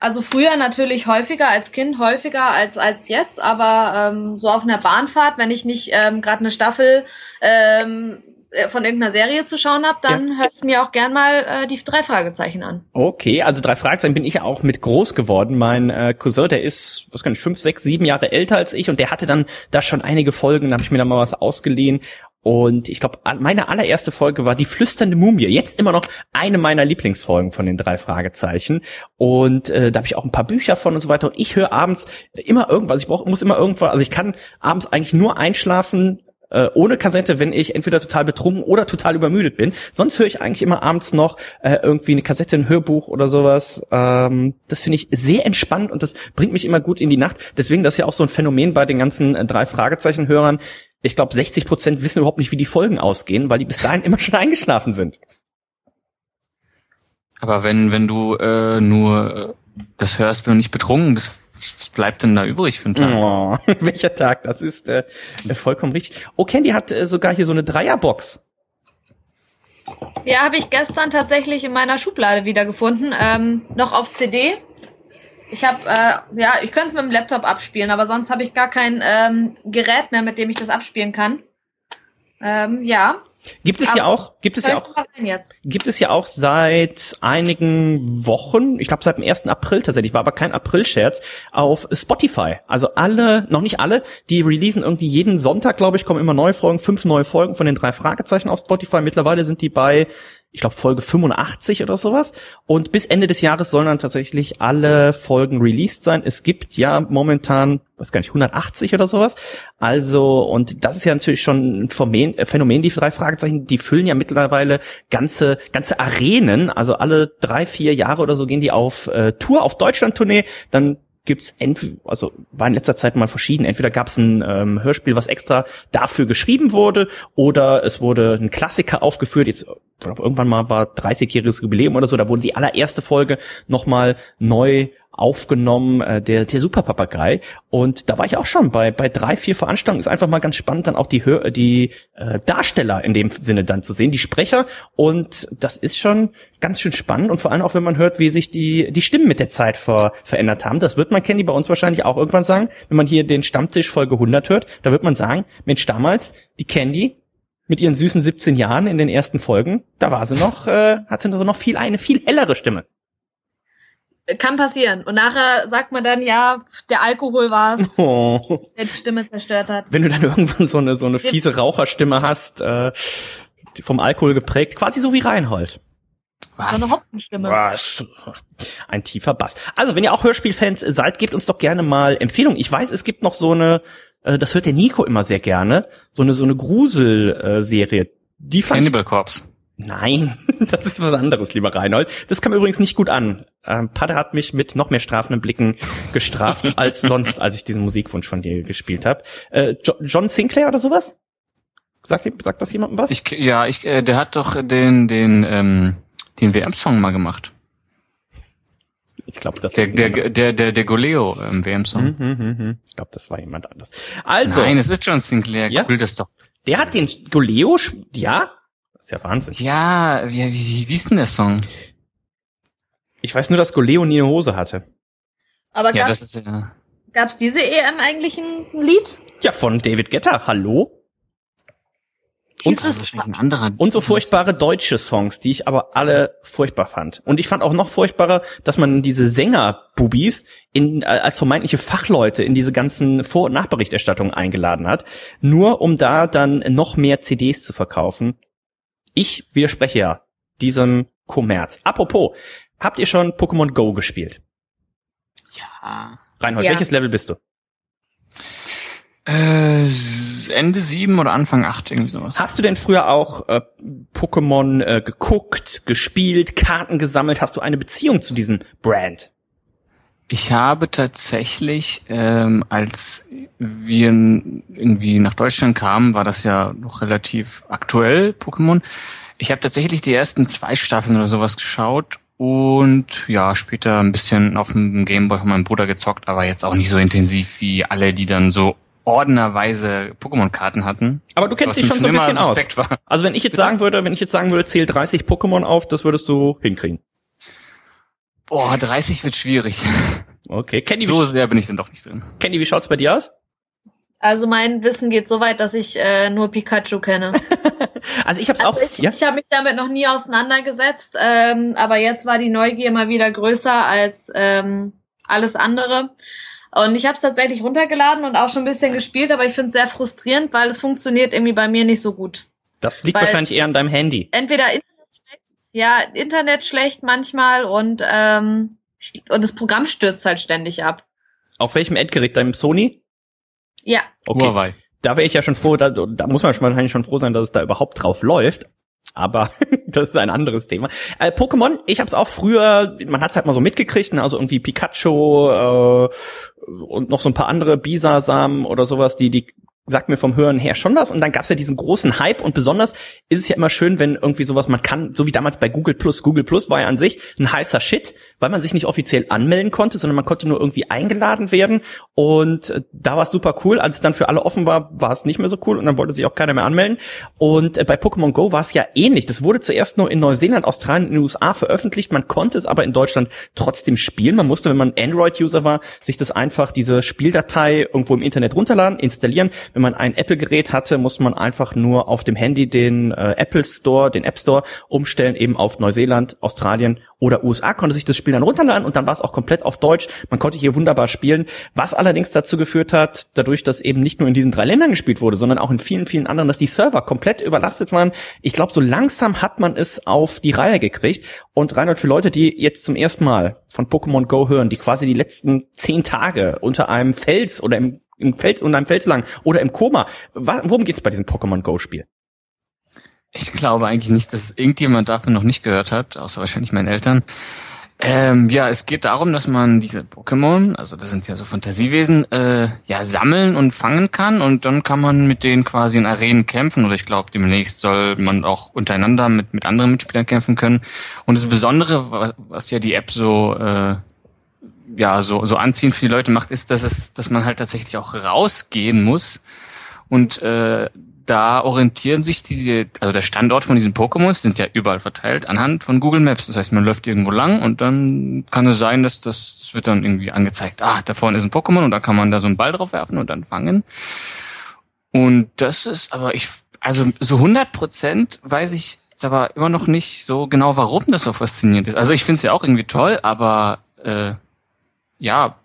Also früher natürlich häufiger als Kind, häufiger als als jetzt, aber ähm, so auf einer Bahnfahrt, wenn ich nicht ähm, gerade eine Staffel ähm, äh, von irgendeiner Serie zu schauen habe, dann ja. höre ich mir auch gern mal äh, die drei Fragezeichen an.
Okay, also drei Fragezeichen bin ich ja auch mit groß geworden. Mein äh, Cousin, der ist, was kann ich, fünf, sechs, sieben Jahre älter als ich und der hatte dann da schon einige Folgen, da habe ich mir da mal was ausgeliehen und ich glaube, meine allererste Folge war die flüsternde Mumie. Jetzt immer noch eine meiner Lieblingsfolgen von den drei Fragezeichen. Und äh, da habe ich auch ein paar Bücher von und so weiter. Und ich höre abends immer irgendwas. Ich brauch, muss immer irgendwas. Also ich kann abends eigentlich nur einschlafen, äh, ohne Kassette, wenn ich entweder total betrunken oder total übermüdet bin. Sonst höre ich eigentlich immer abends noch äh, irgendwie eine Kassette, ein Hörbuch oder sowas. Ähm, das finde ich sehr entspannt und das bringt mich immer gut in die Nacht. Deswegen das ist ja auch so ein Phänomen bei den ganzen äh, drei Fragezeichen-Hörern. Ich glaube, 60 Prozent wissen überhaupt nicht, wie die Folgen ausgehen, weil die bis dahin immer schon eingeschlafen sind.
Aber wenn, wenn du äh, nur äh, das hörst, wenn du nicht betrunken bist, was bleibt denn da übrig für einen Tag?
Oh, welcher Tag? Das ist äh, vollkommen richtig. Oh, Candy hat äh, sogar hier so eine Dreierbox.
Ja, habe ich gestern tatsächlich in meiner Schublade wiedergefunden. Ähm, noch auf CD. Ich habe, äh, ja, ich könnte es mit dem Laptop abspielen, aber sonst habe ich gar kein ähm, Gerät mehr, mit dem ich das abspielen kann. Ähm, ja,
Gibt es Aber ja auch, gibt es ja auch, gibt es ja auch seit einigen Wochen, ich glaube seit dem 1. April tatsächlich, war aber kein April-Scherz, auf Spotify. Also alle, noch nicht alle, die releasen irgendwie jeden Sonntag, glaube ich, kommen immer neue Folgen, fünf neue Folgen von den drei Fragezeichen auf Spotify. Mittlerweile sind die bei ich glaube Folge 85 oder sowas. Und bis Ende des Jahres sollen dann tatsächlich alle Folgen released sein. Es gibt ja momentan, weiß gar nicht, 180 oder sowas. Also, und das ist ja natürlich schon ein Phänomen, äh, Phänomen, die drei Fragezeichen, die füllen ja mittlerweile ganze, ganze Arenen. Also alle drei, vier Jahre oder so gehen die auf äh, Tour, auf Deutschland-Tournee. Dann gibt's entweder, also war in letzter Zeit mal verschieden. Entweder gab's ein ähm, Hörspiel, was extra dafür geschrieben wurde, oder es wurde ein Klassiker aufgeführt. Jetzt irgendwann mal war 30-jähriges Jubiläum oder so, da wurde die allererste Folge nochmal neu aufgenommen, äh, der, der Superpapagei. Und da war ich auch schon bei, bei drei, vier Veranstaltungen. Ist einfach mal ganz spannend, dann auch die, Hör die äh, Darsteller in dem Sinne dann zu sehen, die Sprecher. Und das ist schon ganz schön spannend. Und vor allem auch, wenn man hört, wie sich die, die Stimmen mit der Zeit ver, verändert haben. Das wird man, Candy, bei uns wahrscheinlich auch irgendwann sagen. Wenn man hier den Stammtisch Folge 100 hört, da wird man sagen, Mensch, damals, die Candy, mit ihren süßen 17 Jahren in den ersten Folgen, da war sie noch, äh, hatte noch viel eine viel hellere Stimme.
Kann passieren. Und nachher sagt man dann, ja, der Alkohol war oh. der die Stimme zerstört hat.
Wenn du dann irgendwann so eine, so eine fiese Raucherstimme hast, äh, vom Alkohol geprägt, quasi so wie Reinhold.
Was? So eine Hopfenstimme. Was?
Ein tiefer Bass. Also, wenn ihr auch Hörspielfans seid, gebt uns doch gerne mal Empfehlungen. Ich weiß, es gibt noch so eine, äh, das hört der Nico immer sehr gerne, so eine, so eine Grusel-Serie. Die
fand Cannibal Corpse.
Nein, das ist was anderes, lieber Reinhold. Das kam übrigens nicht gut an. Ähm, Pader hat mich mit noch mehr strafenden Blicken gestraft als sonst, als ich diesen Musikwunsch von dir gespielt habe. Äh, jo John Sinclair oder sowas? Sagt, sagt das jemandem was?
Ich, ja, ich, äh, der hat doch den den ähm, den WM-Song mal gemacht.
Ich glaube, das
der, ist der, der, der, der Goleo ähm, WM-Song.
Mhm, mh, mh. Ich glaube, das war jemand anders. Also.
Nein, es ist John Sinclair. Ja? Google das doch.
Der hat den Goleo, ja, das ist ja Wahnsinn.
Ja, wie, wie, wie ist denn der Song?
Ich weiß nur, dass Goleo nie eine Hose hatte.
Aber ja, gab's, das ist, ja. gab's diese EM eigentlich ein Lied?
Ja, von David Guetta. Hallo?
Und,
und so furchtbare deutsche Songs, die ich aber alle furchtbar fand. Und ich fand auch noch furchtbarer, dass man diese Sänger-Bubis in, als vermeintliche Fachleute in diese ganzen Vor- und Nachberichterstattungen eingeladen hat, nur um da dann noch mehr CDs zu verkaufen. Ich widerspreche ja diesem Kommerz. Apropos, habt ihr schon Pokémon Go gespielt?
Ja.
Reinhold, ja. welches Level bist du?
Äh, Ende sieben oder Anfang acht, irgendwie sowas.
Hast du denn früher auch äh, Pokémon äh, geguckt, gespielt, Karten gesammelt? Hast du eine Beziehung zu diesem Brand?
Ich habe tatsächlich, ähm, als wir irgendwie nach Deutschland kamen, war das ja noch relativ aktuell, Pokémon. Ich habe tatsächlich die ersten zwei Staffeln oder sowas geschaut und ja, später ein bisschen auf dem Gameboy von meinem Bruder gezockt, aber jetzt auch nicht so intensiv wie alle, die dann so ordnerweise Pokémon-Karten hatten.
Aber du kennst dich schon so ein bisschen aus. War. Also wenn ich jetzt sagen würde, wenn ich jetzt sagen würde, zähl 30 Pokémon auf, das würdest du hinkriegen.
Boah, 30 wird schwierig.
Okay,
Candy, so sehr bin ich denn doch nicht drin.
Candy, wie schaut's bei dir aus?
Also mein Wissen geht so weit, dass ich äh, nur Pikachu kenne.
also ich habe also auch.
Ich, ja? ich habe mich damit noch nie auseinandergesetzt, ähm, aber jetzt war die Neugier mal wieder größer als ähm, alles andere. Und ich habe es tatsächlich runtergeladen und auch schon ein bisschen gespielt, aber ich finde es sehr frustrierend, weil es funktioniert irgendwie bei mir nicht so gut.
Das liegt weil wahrscheinlich eher an deinem Handy.
Entweder schlecht, ja, Internet schlecht manchmal und, ähm, und das Programm stürzt halt ständig ab.
Auf welchem Endgerät? Deinem Sony?
Ja.
Okay. Huawei. Da wäre ich ja schon froh, da, da muss man wahrscheinlich schon froh sein, dass es da überhaupt drauf läuft. Aber das ist ein anderes Thema. Äh, Pokémon, ich habe es auch früher, man hat es halt mal so mitgekriegt, ne? also irgendwie Pikachu äh, und noch so ein paar andere Bisa-Samen oder sowas, die die sagt mir vom Hören her schon was. Und dann gab's ja diesen großen Hype und besonders ist es ja immer schön, wenn irgendwie sowas man kann, so wie damals bei Google Plus. Google Plus war ja an sich ein heißer Shit, weil man sich nicht offiziell anmelden konnte, sondern man konnte nur irgendwie eingeladen werden. Und äh, da war es super cool. Als es dann für alle offen war, war es nicht mehr so cool und dann wollte sich auch keiner mehr anmelden. Und äh, bei Pokémon Go war es ja ähnlich. Das wurde zuerst nur in Neuseeland, Australien und den USA veröffentlicht. Man konnte es aber in Deutschland trotzdem spielen. Man musste, wenn man Android-User war, sich das einfach, diese Spieldatei irgendwo im Internet runterladen, installieren. Wenn man ein Apple-Gerät hatte, musste man einfach nur auf dem Handy den äh, Apple Store, den App Store umstellen, eben auf Neuseeland, Australien oder USA, konnte sich das Spiel dann runterladen und dann war es auch komplett auf Deutsch. Man konnte hier wunderbar spielen, was allerdings dazu geführt hat, dadurch, dass eben nicht nur in diesen drei Ländern gespielt wurde, sondern auch in vielen, vielen anderen, dass die Server komplett überlastet waren. Ich glaube, so langsam hat man es auf die Reihe gekriegt. Und Reinhold, für Leute, die jetzt zum ersten Mal von Pokémon Go hören, die quasi die letzten zehn Tage unter einem Fels oder im, im Fels, unter einem Fels lang oder im Koma, worum geht's bei diesem Pokémon Go Spiel?
Ich glaube eigentlich nicht, dass irgendjemand davon noch nicht gehört hat, außer wahrscheinlich meinen Eltern. Ähm, ja, es geht darum, dass man diese Pokémon, also das sind ja so Fantasiewesen, äh, ja sammeln und fangen kann und dann kann man mit denen quasi in Arenen kämpfen oder ich glaube demnächst soll man auch untereinander mit mit anderen Mitspielern kämpfen können. Und das Besondere, was, was ja die App so äh, ja so so anziehend für die Leute macht, ist, dass es, dass man halt tatsächlich auch rausgehen muss und äh, da orientieren sich diese, also der Standort von diesen Pokémons sind ja überall verteilt anhand von Google Maps. Das heißt, man läuft irgendwo lang und dann kann es sein, dass das, das wird dann irgendwie angezeigt, ah, da vorne ist ein Pokémon und dann kann man da so einen Ball drauf werfen und dann fangen. Und das ist, aber ich, also so 100 Prozent weiß ich jetzt aber immer noch nicht so genau, warum das so faszinierend ist. Also ich finde es ja auch irgendwie toll, aber äh, ja,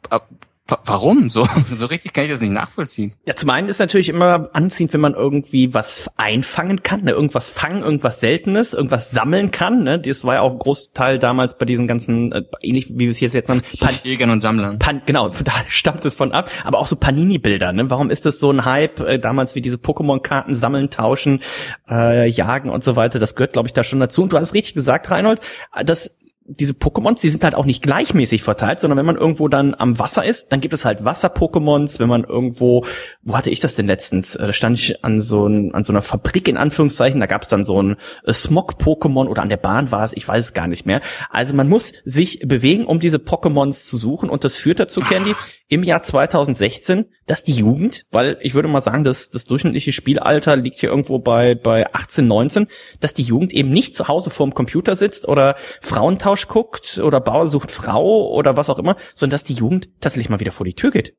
Warum? So, so richtig kann ich das nicht nachvollziehen.
Ja, zum einen ist natürlich immer anziehend, wenn man irgendwie was einfangen kann, ne? irgendwas fangen, irgendwas Seltenes, irgendwas sammeln kann. Ne? Das war ja auch ein Großteil damals bei diesen ganzen, äh, ähnlich wie wir es hier jetzt nennen,
Pan Jägern und Sammlern.
Pan genau, da stammt es von ab. Aber auch so Panini-Bilder. Ne? Warum ist das so ein Hype äh, damals wie diese Pokémon-Karten sammeln, tauschen, äh, jagen und so weiter? Das gehört, glaube ich, da schon dazu. Und du hast richtig gesagt, Reinhold, das diese Pokémons, die sind halt auch nicht gleichmäßig verteilt, sondern wenn man irgendwo dann am Wasser ist, dann gibt es halt Wasser-Pokémons. Wenn man irgendwo, wo hatte ich das denn letztens? Äh, da stand ich an so, ein, an so einer Fabrik in Anführungszeichen, da gab es dann so ein äh, Smog-Pokémon oder an der Bahn war es, ich weiß es gar nicht mehr. Also man muss sich bewegen, um diese Pokémons zu suchen und das führt dazu, Candy, im Jahr 2016, dass die Jugend, weil ich würde mal sagen, dass das durchschnittliche Spielalter liegt hier irgendwo bei, bei 18, 19, dass die Jugend eben nicht zu Hause vorm Computer sitzt oder Frauentausch guckt oder Bauer sucht Frau oder was auch immer, sondern dass die Jugend tatsächlich mal wieder vor die Tür geht.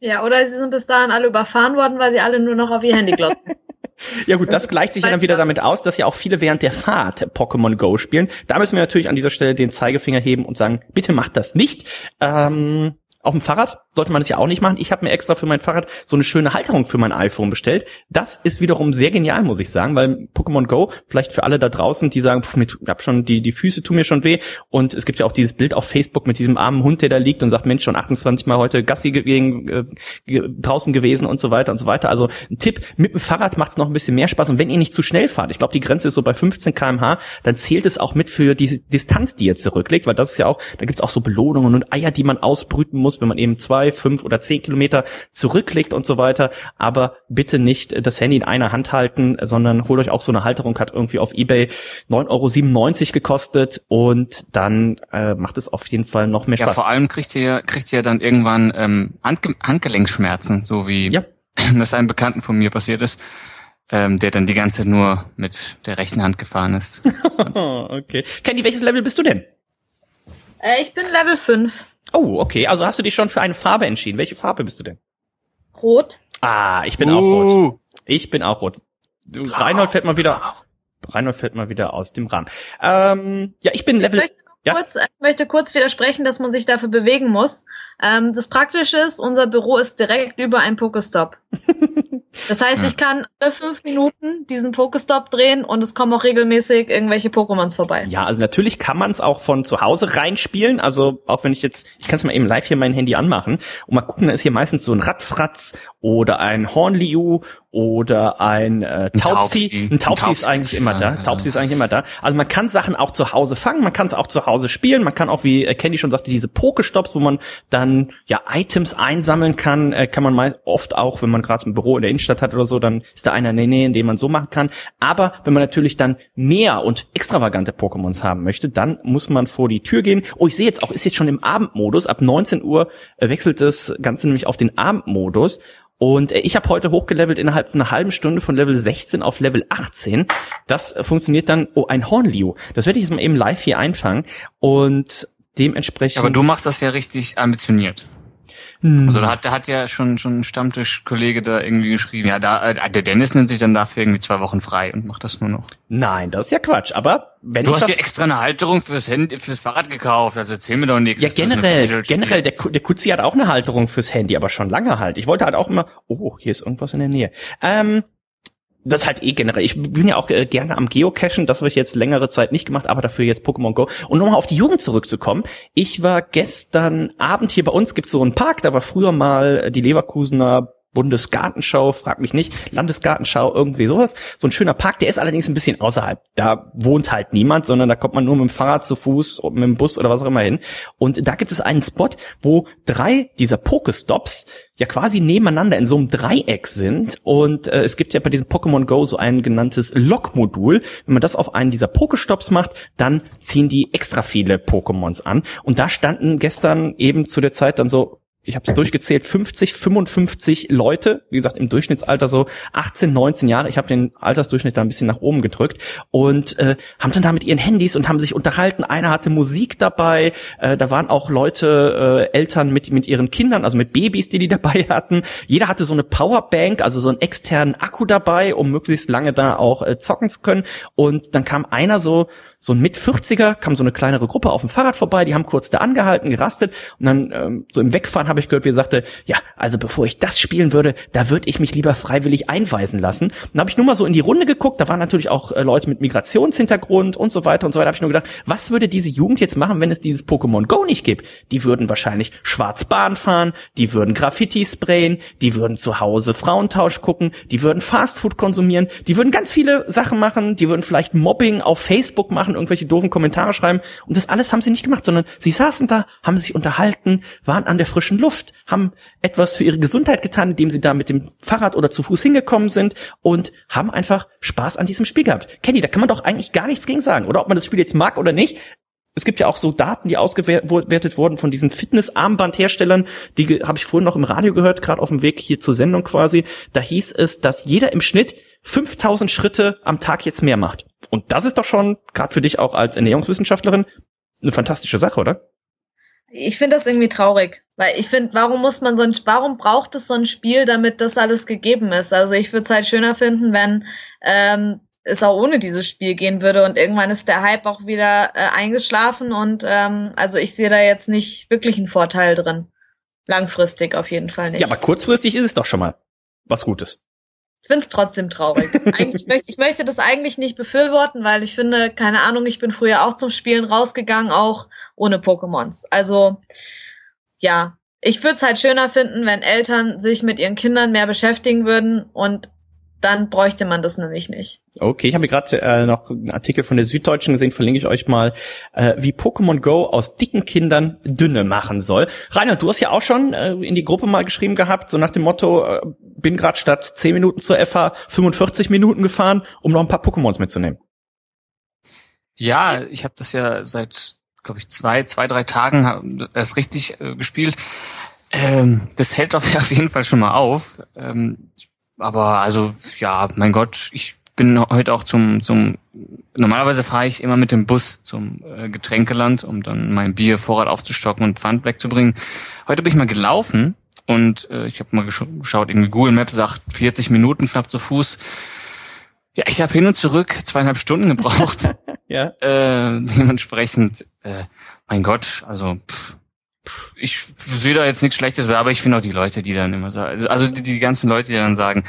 Ja, oder sie sind bis dahin alle überfahren worden, weil sie alle nur noch auf ihr Handy glotzen.
Ja gut, das gleicht sich ja dann wieder damit aus, dass ja auch viele während der Fahrt Pokémon Go spielen. Da müssen wir natürlich an dieser Stelle den Zeigefinger heben und sagen, bitte macht das nicht. Ähm, auf dem Fahrrad sollte man das ja auch nicht machen. Ich habe mir extra für mein Fahrrad so eine schöne Halterung für mein iPhone bestellt. Das ist wiederum sehr genial, muss ich sagen, weil Pokémon Go, vielleicht für alle da draußen, die sagen, pff, mir tu, hab schon die die Füße tun mir schon weh und es gibt ja auch dieses Bild auf Facebook mit diesem armen Hund, der da liegt und sagt, Mensch, schon 28 Mal heute Gassi gegen, äh, draußen gewesen und so weiter und so weiter. Also ein Tipp, mit dem Fahrrad macht es noch ein bisschen mehr Spaß und wenn ihr nicht zu schnell fahrt, ich glaube, die Grenze ist so bei 15 kmh, dann zählt es auch mit für die Distanz, die ihr zurücklegt, weil das ist ja auch, da gibt's auch so Belohnungen und Eier, die man ausbrüten muss, wenn man eben zwei, fünf oder zehn Kilometer zurücklegt und so weiter. Aber bitte nicht das Handy in einer Hand halten, sondern holt euch auch so eine Halterung, hat irgendwie auf Ebay 9,97 Euro gekostet und dann äh, macht es auf jeden Fall noch mehr Spaß.
Ja, vor allem kriegt ihr, kriegt ihr dann irgendwann ähm, Handge Handgelenkschmerzen, so wie ja. das einem Bekannten von mir passiert ist. Ähm, der dann die ganze Zeit nur mit der rechten Hand gefahren ist.
okay. Candy, welches Level bist du denn?
Äh, ich bin Level 5.
Oh, okay. Also hast du dich schon für eine Farbe entschieden. Welche Farbe bist du denn?
Rot.
Ah, ich bin uh. auch rot. Ich bin auch rot. Reinhold fällt mal wieder. Reinhold fällt mal wieder aus dem Rahmen. Ähm, ja, ich bin Level.
Ich möchte, ja? kurz, ich möchte kurz widersprechen, dass man sich dafür bewegen muss. Ähm, das Praktische ist, unser Büro ist direkt über einem Pokestop. Das heißt, ja. ich kann alle fünf Minuten diesen Pokestop drehen und es kommen auch regelmäßig irgendwelche Pokémons vorbei.
Ja, also natürlich kann man es auch von zu Hause reinspielen. Also auch wenn ich jetzt, ich kann es mal eben live hier mein Handy anmachen und mal gucken, da ist hier meistens so ein Radfratz oder ein Hornliu oder ein äh, Taubsi. Ein Taubsi ist eigentlich immer da. Taubsi ist eigentlich immer da. Also man kann Sachen auch zu Hause fangen, man kann es auch zu Hause spielen, man kann auch, wie äh, Candy schon sagte, diese Pokestops, wo man dann ja Items einsammeln kann, äh, kann man mal oft auch, wenn man gerade ein Büro in der Innenstadt hat oder so, dann ist da einer in der Nähe, in dem man so machen kann. Aber wenn man natürlich dann mehr und extravagante Pokémons haben möchte, dann muss man vor die Tür gehen. Oh, ich sehe jetzt auch, ist jetzt schon im Abendmodus. Ab 19 Uhr äh, wechselt das Ganze nämlich auf den Abendmodus. Und äh, ich habe heute hochgelevelt innerhalb von einer halben Stunde von Level 16 auf Level 18. Das funktioniert dann, oh, ein Hornliu. Das werde ich jetzt mal eben live hier einfangen. Und dementsprechend.
Aber du machst das ja richtig ambitioniert. Hm. Also da hat, da hat ja schon schon ein Stammtischkollege da irgendwie geschrieben, ja, da äh, der Dennis nimmt sich dann dafür irgendwie zwei Wochen frei und macht das nur noch.
Nein, das ist ja Quatsch. Aber wenn
du hast dir extra eine Halterung fürs Handy, fürs Fahrrad gekauft, also erzähl mir doch nichts.
Ja, generell, generell, der, der Kutzi hat auch eine Halterung fürs Handy, aber schon lange halt. Ich wollte halt auch immer, oh, hier ist irgendwas in der Nähe. Ähm, das halt eh generell. Ich bin ja auch äh, gerne am Geocachen. Das habe ich jetzt längere Zeit nicht gemacht, aber dafür jetzt Pokémon Go. Und nochmal auf die Jugend zurückzukommen. Ich war gestern Abend hier bei uns, gibt's so einen Park, da war früher mal die Leverkusener Bundesgartenschau, frag mich nicht, Landesgartenschau, irgendwie sowas. So ein schöner Park, der ist allerdings ein bisschen außerhalb. Da wohnt halt niemand, sondern da kommt man nur mit dem Fahrrad zu Fuß, mit dem Bus oder was auch immer hin. Und da gibt es einen Spot, wo drei dieser Pokestops ja quasi nebeneinander in so einem Dreieck sind. Und äh, es gibt ja bei diesem Pokémon Go so ein genanntes Lock-Modul. Wenn man das auf einen dieser Pokestops macht, dann ziehen die extra viele Pokémons an. Und da standen gestern eben zu der Zeit dann so ich habe es durchgezählt, 50, 55 Leute, wie gesagt, im Durchschnittsalter so 18, 19 Jahre. Ich habe den Altersdurchschnitt da ein bisschen nach oben gedrückt und äh, haben dann da mit ihren Handys und haben sich unterhalten. Einer hatte Musik dabei, äh, da waren auch Leute, äh, Eltern mit mit ihren Kindern, also mit Babys, die die dabei hatten. Jeder hatte so eine Powerbank, also so einen externen Akku dabei, um möglichst lange da auch äh, zocken zu können. Und dann kam einer so so ein mit 40er, kam so eine kleinere Gruppe auf dem Fahrrad vorbei, die haben kurz da angehalten, gerastet und dann ähm, so im Wegfahren habe ich gehört, wie er sagte, ja, also bevor ich das spielen würde, da würde ich mich lieber freiwillig einweisen lassen. Dann habe ich nur mal so in die Runde geguckt, da waren natürlich auch äh, Leute mit Migrationshintergrund und so weiter und so weiter. Habe ich nur gedacht, was würde diese Jugend jetzt machen, wenn es dieses Pokémon Go nicht gibt? Die würden wahrscheinlich schwarz Bahn fahren, die würden Graffiti sprayen, die würden zu Hause Frauentausch gucken, die würden Fastfood konsumieren, die würden ganz viele Sachen machen, die würden vielleicht Mobbing auf Facebook machen irgendwelche doofen Kommentare schreiben. Und das alles haben sie nicht gemacht, sondern sie saßen da, haben sich unterhalten, waren an der frischen Luft, haben etwas für ihre Gesundheit getan, indem sie da mit dem Fahrrad oder zu Fuß hingekommen sind und haben einfach Spaß an diesem Spiel gehabt. Kenny, da kann man doch eigentlich gar nichts gegen sagen, oder ob man das Spiel jetzt mag oder nicht es gibt ja auch so Daten, die ausgewertet wurden von diesen Fitnessarmbandherstellern, die habe ich vorhin noch im Radio gehört, gerade auf dem Weg hier zur Sendung quasi. Da hieß es, dass jeder im Schnitt 5000 Schritte am Tag jetzt mehr macht. Und das ist doch schon, gerade für dich auch als Ernährungswissenschaftlerin, eine fantastische Sache, oder?
Ich finde das irgendwie traurig, weil ich finde, warum muss man so ein, warum braucht es so ein Spiel, damit das alles gegeben ist? Also ich würde es halt schöner finden, wenn ähm, es auch ohne dieses Spiel gehen würde und irgendwann ist der Hype auch wieder äh, eingeschlafen und ähm, also ich sehe da jetzt nicht wirklich einen Vorteil drin. Langfristig auf jeden Fall nicht.
Ja, aber kurzfristig ist es doch schon mal was Gutes.
Ich find's trotzdem traurig. eigentlich möchte, ich möchte das eigentlich nicht befürworten, weil ich finde, keine Ahnung, ich bin früher auch zum Spielen rausgegangen, auch ohne Pokémons. Also, ja, ich würde es halt schöner finden, wenn Eltern sich mit ihren Kindern mehr beschäftigen würden und dann bräuchte man das nämlich nicht.
Okay, ich habe gerade äh, noch einen Artikel von der Süddeutschen gesehen, verlinke ich euch mal, äh, wie Pokémon Go aus dicken Kindern dünne machen soll. Rainer, du hast ja auch schon äh, in die Gruppe mal geschrieben gehabt, so nach dem Motto, äh, bin gerade statt 10 Minuten zur FH 45 Minuten gefahren, um noch ein paar Pokémons mitzunehmen.
Ja, ich habe das ja seit, glaube ich, zwei, zwei, drei Tagen erst richtig äh, gespielt. Ähm, das hält auf jeden Fall schon mal auf. Ähm, aber also, ja, mein Gott, ich bin heute auch zum, zum normalerweise fahre ich immer mit dem Bus zum äh, Getränkeland, um dann mein Biervorrat aufzustocken und Pfand wegzubringen. Heute bin ich mal gelaufen und äh, ich habe mal geschaut, irgendwie Google Maps sagt 40 Minuten knapp zu Fuß. Ja, ich habe hin und zurück zweieinhalb Stunden gebraucht. ja. Äh, dementsprechend, äh, mein Gott, also pff, ich sehe da jetzt nichts Schlechtes, aber ich finde auch die Leute, die dann immer sagen, also die, die ganzen Leute, die dann sagen,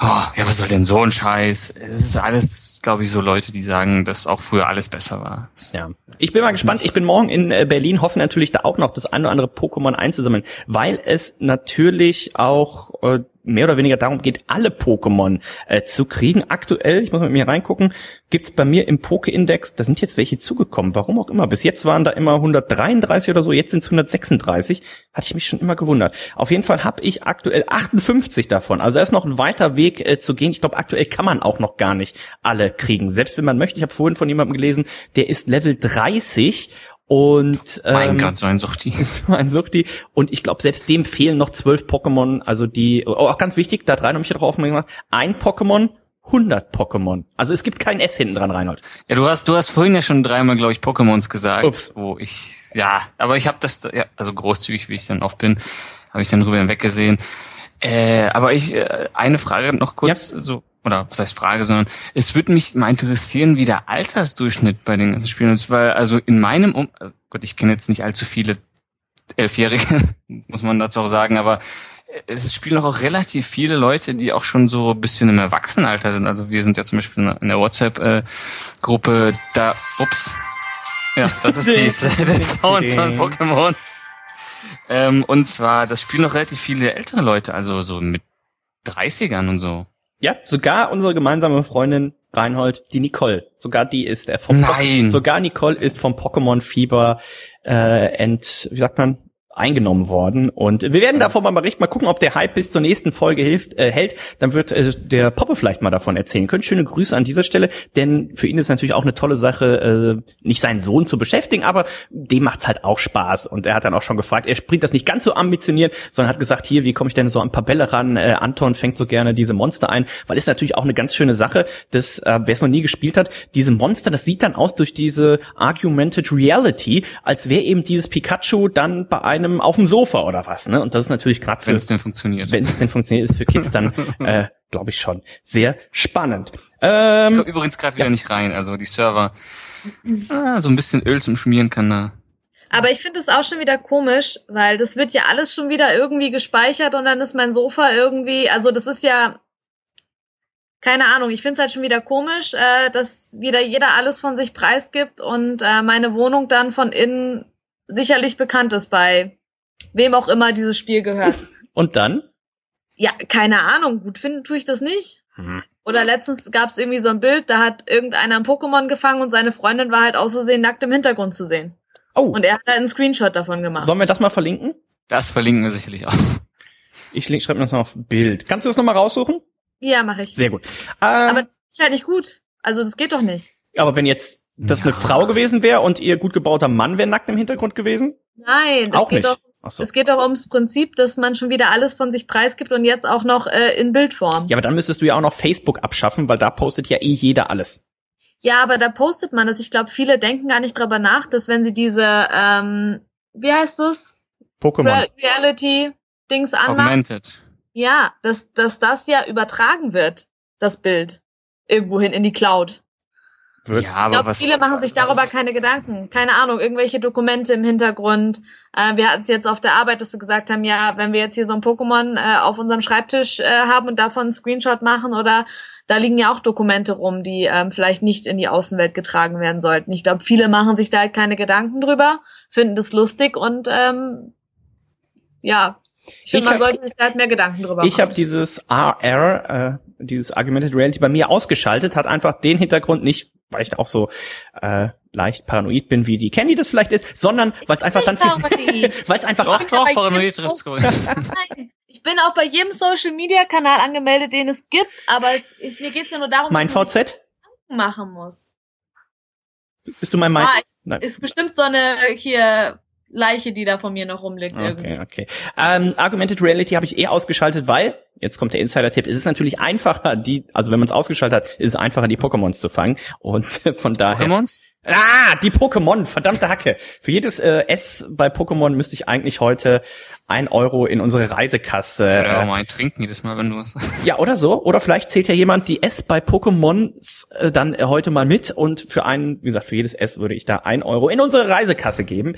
oh, ja, was soll denn so ein Scheiß? Es ist alles, glaube ich, so Leute, die sagen, dass auch früher alles besser war.
Ja. Ich bin mal gespannt. Ich bin morgen in äh, Berlin, hoffe natürlich da auch noch das eine oder andere Pokémon einzusammeln, weil es natürlich auch äh, mehr oder weniger darum geht, alle Pokémon äh, zu kriegen. Aktuell, ich muss mal mit mir reingucken, gibt's bei mir im Poké-Index, da sind jetzt welche zugekommen, warum auch immer. Bis jetzt waren da immer 133 oder so, jetzt sind es 136. Hatte ich mich schon immer gewundert. Auf jeden Fall habe ich aktuell 58 davon. Also da ist noch ein weiter Weg äh, zu gehen. Ich glaube, aktuell kann man auch noch gar nicht alle kriegen. Selbst wenn man möchte, ich habe vorhin von jemandem gelesen, der ist Level 30 und
ähm, mein Gott, so ein Suchti.
So ein Suchti. Und ich glaube, selbst dem fehlen noch zwölf Pokémon. Also die, oh, auch ganz wichtig, da drei noch mich drauf gemacht, ein Pokémon, 100 Pokémon. Also es gibt kein S hinten dran, Reinhold.
Ja, du hast, du hast vorhin ja schon dreimal, glaube ich, Pokémons gesagt, Ups. wo ich, ja, aber ich habe das, ja, also großzügig, wie ich dann oft bin, habe ich dann drüber hinweggesehen. Äh, aber ich, äh, eine Frage noch kurz, ja. so oder was heißt Frage, sondern es würde mich mal interessieren, wie der Altersdurchschnitt bei den ganzen Spielen ist, weil also in meinem um oh Gott, ich kenne jetzt nicht allzu viele Elfjährige, muss man dazu auch sagen, aber es spielen auch relativ viele Leute, die auch schon so ein bisschen im Erwachsenenalter sind. Also wir sind ja zum Beispiel in der WhatsApp-Gruppe äh, da, ups, ja, das ist die, der Sound von Pokémon. Ähm, und zwar, das spielen auch relativ viele ältere Leute, also so mit 30ern und so.
Ja, sogar unsere gemeinsame Freundin Reinhold, die Nicole, sogar die ist er vom
Nein.
Po sogar Nicole ist vom Pokémon Fieber äh, ent, wie sagt man, eingenommen worden. Und wir werden davon mal berichten, mal gucken, ob der Hype bis zur nächsten Folge hilft, äh, hält. Dann wird äh, der Poppe vielleicht mal davon erzählen können. Schöne Grüße an dieser Stelle, denn für ihn ist natürlich auch eine tolle Sache, äh, nicht seinen Sohn zu beschäftigen, aber dem macht's halt auch Spaß. Und er hat dann auch schon gefragt, er bringt das nicht ganz so ambitioniert, sondern hat gesagt, hier, wie komme ich denn so an ein paar Bälle ran? Äh, Anton fängt so gerne diese Monster ein, weil ist natürlich auch eine ganz schöne Sache, dass, äh, wer es noch nie gespielt hat, diese Monster, das sieht dann aus durch diese Argumented Reality, als wäre eben dieses Pikachu dann bei einem auf dem Sofa oder was, ne? Und das ist natürlich gerade
für wenn es denn funktioniert.
Wenn es denn funktioniert, ist für Kids dann äh, glaube ich schon sehr spannend.
Ähm, ich komme übrigens gerade wieder ja. nicht rein, also die Server ah, so ein bisschen Öl zum Schmieren kann da.
Aber ich finde es auch schon wieder komisch, weil das wird ja alles schon wieder irgendwie gespeichert und dann ist mein Sofa irgendwie, also das ist ja keine Ahnung, ich finde es halt schon wieder komisch, äh, dass wieder jeder alles von sich preisgibt und äh, meine Wohnung dann von innen sicherlich bekannt ist bei wem auch immer dieses Spiel gehört.
Und dann?
Ja, keine Ahnung. Gut finden tue ich das nicht. Mhm. Oder letztens gab es irgendwie so ein Bild, da hat irgendeiner ein Pokémon gefangen und seine Freundin war halt auszusehen nackt im Hintergrund zu sehen. Oh. Und er hat halt einen Screenshot davon gemacht.
Sollen wir das mal verlinken?
Das verlinken wir sicherlich auch.
Ich schreibe mir das mal auf Bild. Kannst du das nochmal raussuchen?
Ja, mache ich.
Sehr gut.
Ähm, aber das ist halt nicht gut. Also das geht doch nicht.
Aber wenn jetzt das ja. eine Frau gewesen wäre und ihr gut gebauter Mann wäre nackt im Hintergrund gewesen?
Nein,
auch nicht.
Doch, so. Es geht doch ums Prinzip, dass man schon wieder alles von sich preisgibt und jetzt auch noch äh, in Bildform.
Ja, aber dann müsstest du ja auch noch Facebook abschaffen, weil da postet ja eh jeder alles.
Ja, aber da postet man das. Ich glaube, viele denken gar nicht drüber nach, dass wenn sie diese, ähm, wie heißt es?
Pokémon.
Reality-Dings anmachen.
Augmented.
Ja, dass, dass das ja übertragen wird, das Bild. Irgendwohin in die Cloud. Wird. Ja, aber ich glaub, was, viele machen sich darüber keine Gedanken. Keine Ahnung, irgendwelche Dokumente im Hintergrund. Äh, wir hatten es jetzt auf der Arbeit, dass wir gesagt haben, ja, wenn wir jetzt hier so ein Pokémon äh, auf unserem Schreibtisch äh, haben und davon einen Screenshot machen oder da liegen ja auch Dokumente rum, die ähm, vielleicht nicht in die Außenwelt getragen werden sollten. Ich glaube, viele machen sich da halt keine Gedanken drüber, finden das lustig und ähm, ja, ich finde, man hab, sollte sich halt mehr Gedanken drüber
machen. Ich habe dieses RR, äh, dieses Augmented Reality bei mir ausgeschaltet, hat einfach den Hintergrund nicht, weil ich da auch so äh, leicht paranoid bin, wie die Candy das vielleicht ist, sondern weil es einfach dann weil es einfach
doch, doch, paranoid trifft's
Ich bin auch bei jedem Social Media Kanal angemeldet, den es gibt, aber es, ich, mir geht's ja nur darum,
mein dass VZ
machen muss.
Bist du mein mein?
Ah, ist bestimmt so eine hier Leiche, die da von mir noch rumliegt.
Okay, irgendwie. okay. Ähm, Augmented Reality habe ich eh ausgeschaltet, weil, jetzt kommt der Insider-Tipp, es ist natürlich einfacher, die, also wenn man es ausgeschaltet hat, ist es einfacher, die Pokémons zu fangen. Und von daher.
Pokémons?
Ah, die Pokémon, verdammte Hacke. Für jedes äh, S bei Pokémon müsste ich eigentlich heute ein Euro in unsere Reisekasse.
Ja, äh, mal trinken jedes Mal, wenn du was.
Ja, oder so. Oder vielleicht zählt ja jemand die S bei Pokémon äh, dann äh, heute mal mit und für einen, wie gesagt, für jedes S würde ich da ein Euro in unsere Reisekasse geben.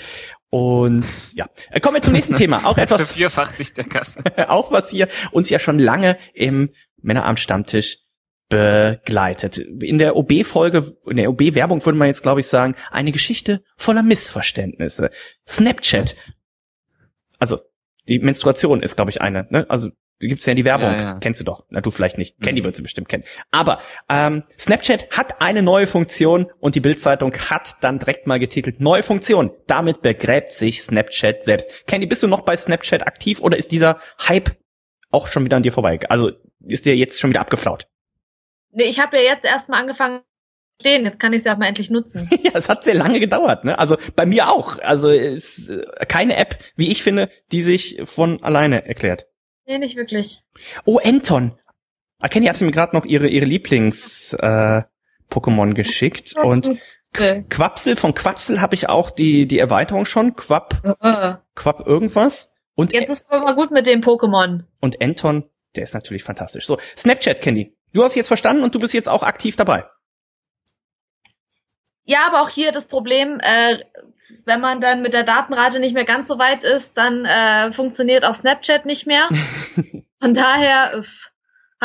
Und ja, äh, kommen wir zum nächsten Thema. Auch etwas.
Vervierfacht sich der Kasse.
auch was hier uns ja schon lange im Männeramt Stammtisch begleitet. In der OB-Folge, in der OB-Werbung würde man jetzt, glaube ich, sagen, eine Geschichte voller Missverständnisse. Snapchat. Also, die Menstruation ist, glaube ich, eine. Ne? Also, gibt's ja in die Werbung. Ja, ja. Kennst du doch. Na, du vielleicht nicht. Mhm. Candy wird sie bestimmt kennen. Aber ähm, Snapchat hat eine neue Funktion und die Bildzeitung hat dann direkt mal getitelt, neue Funktion. Damit begräbt sich Snapchat selbst. Candy, bist du noch bei Snapchat aktiv oder ist dieser Hype auch schon wieder an dir vorbei? Also ist dir jetzt schon wieder abgeflaut?
Nee, ich habe ja jetzt erstmal angefangen stehen, jetzt kann ich es ja mal endlich nutzen.
ja, es hat sehr lange gedauert, ne? Also bei mir auch. Also ist äh, keine App, wie ich finde, die sich von alleine erklärt.
Nee, nicht wirklich.
Oh, Anton. Ah, Kenny hatte mir gerade noch ihre ihre Lieblings äh, Pokémon geschickt und Quapsel von Quapsel habe ich auch die die Erweiterung schon. Quap uh. Quap irgendwas und
jetzt ist es mal gut mit dem Pokémon.
Und Anton, der ist natürlich fantastisch. So, Snapchat Candy. Du hast jetzt verstanden und du bist jetzt auch aktiv dabei.
Ja, aber auch hier das Problem, äh, wenn man dann mit der Datenrate nicht mehr ganz so weit ist, dann äh, funktioniert auch Snapchat nicht mehr. Von daher, pff,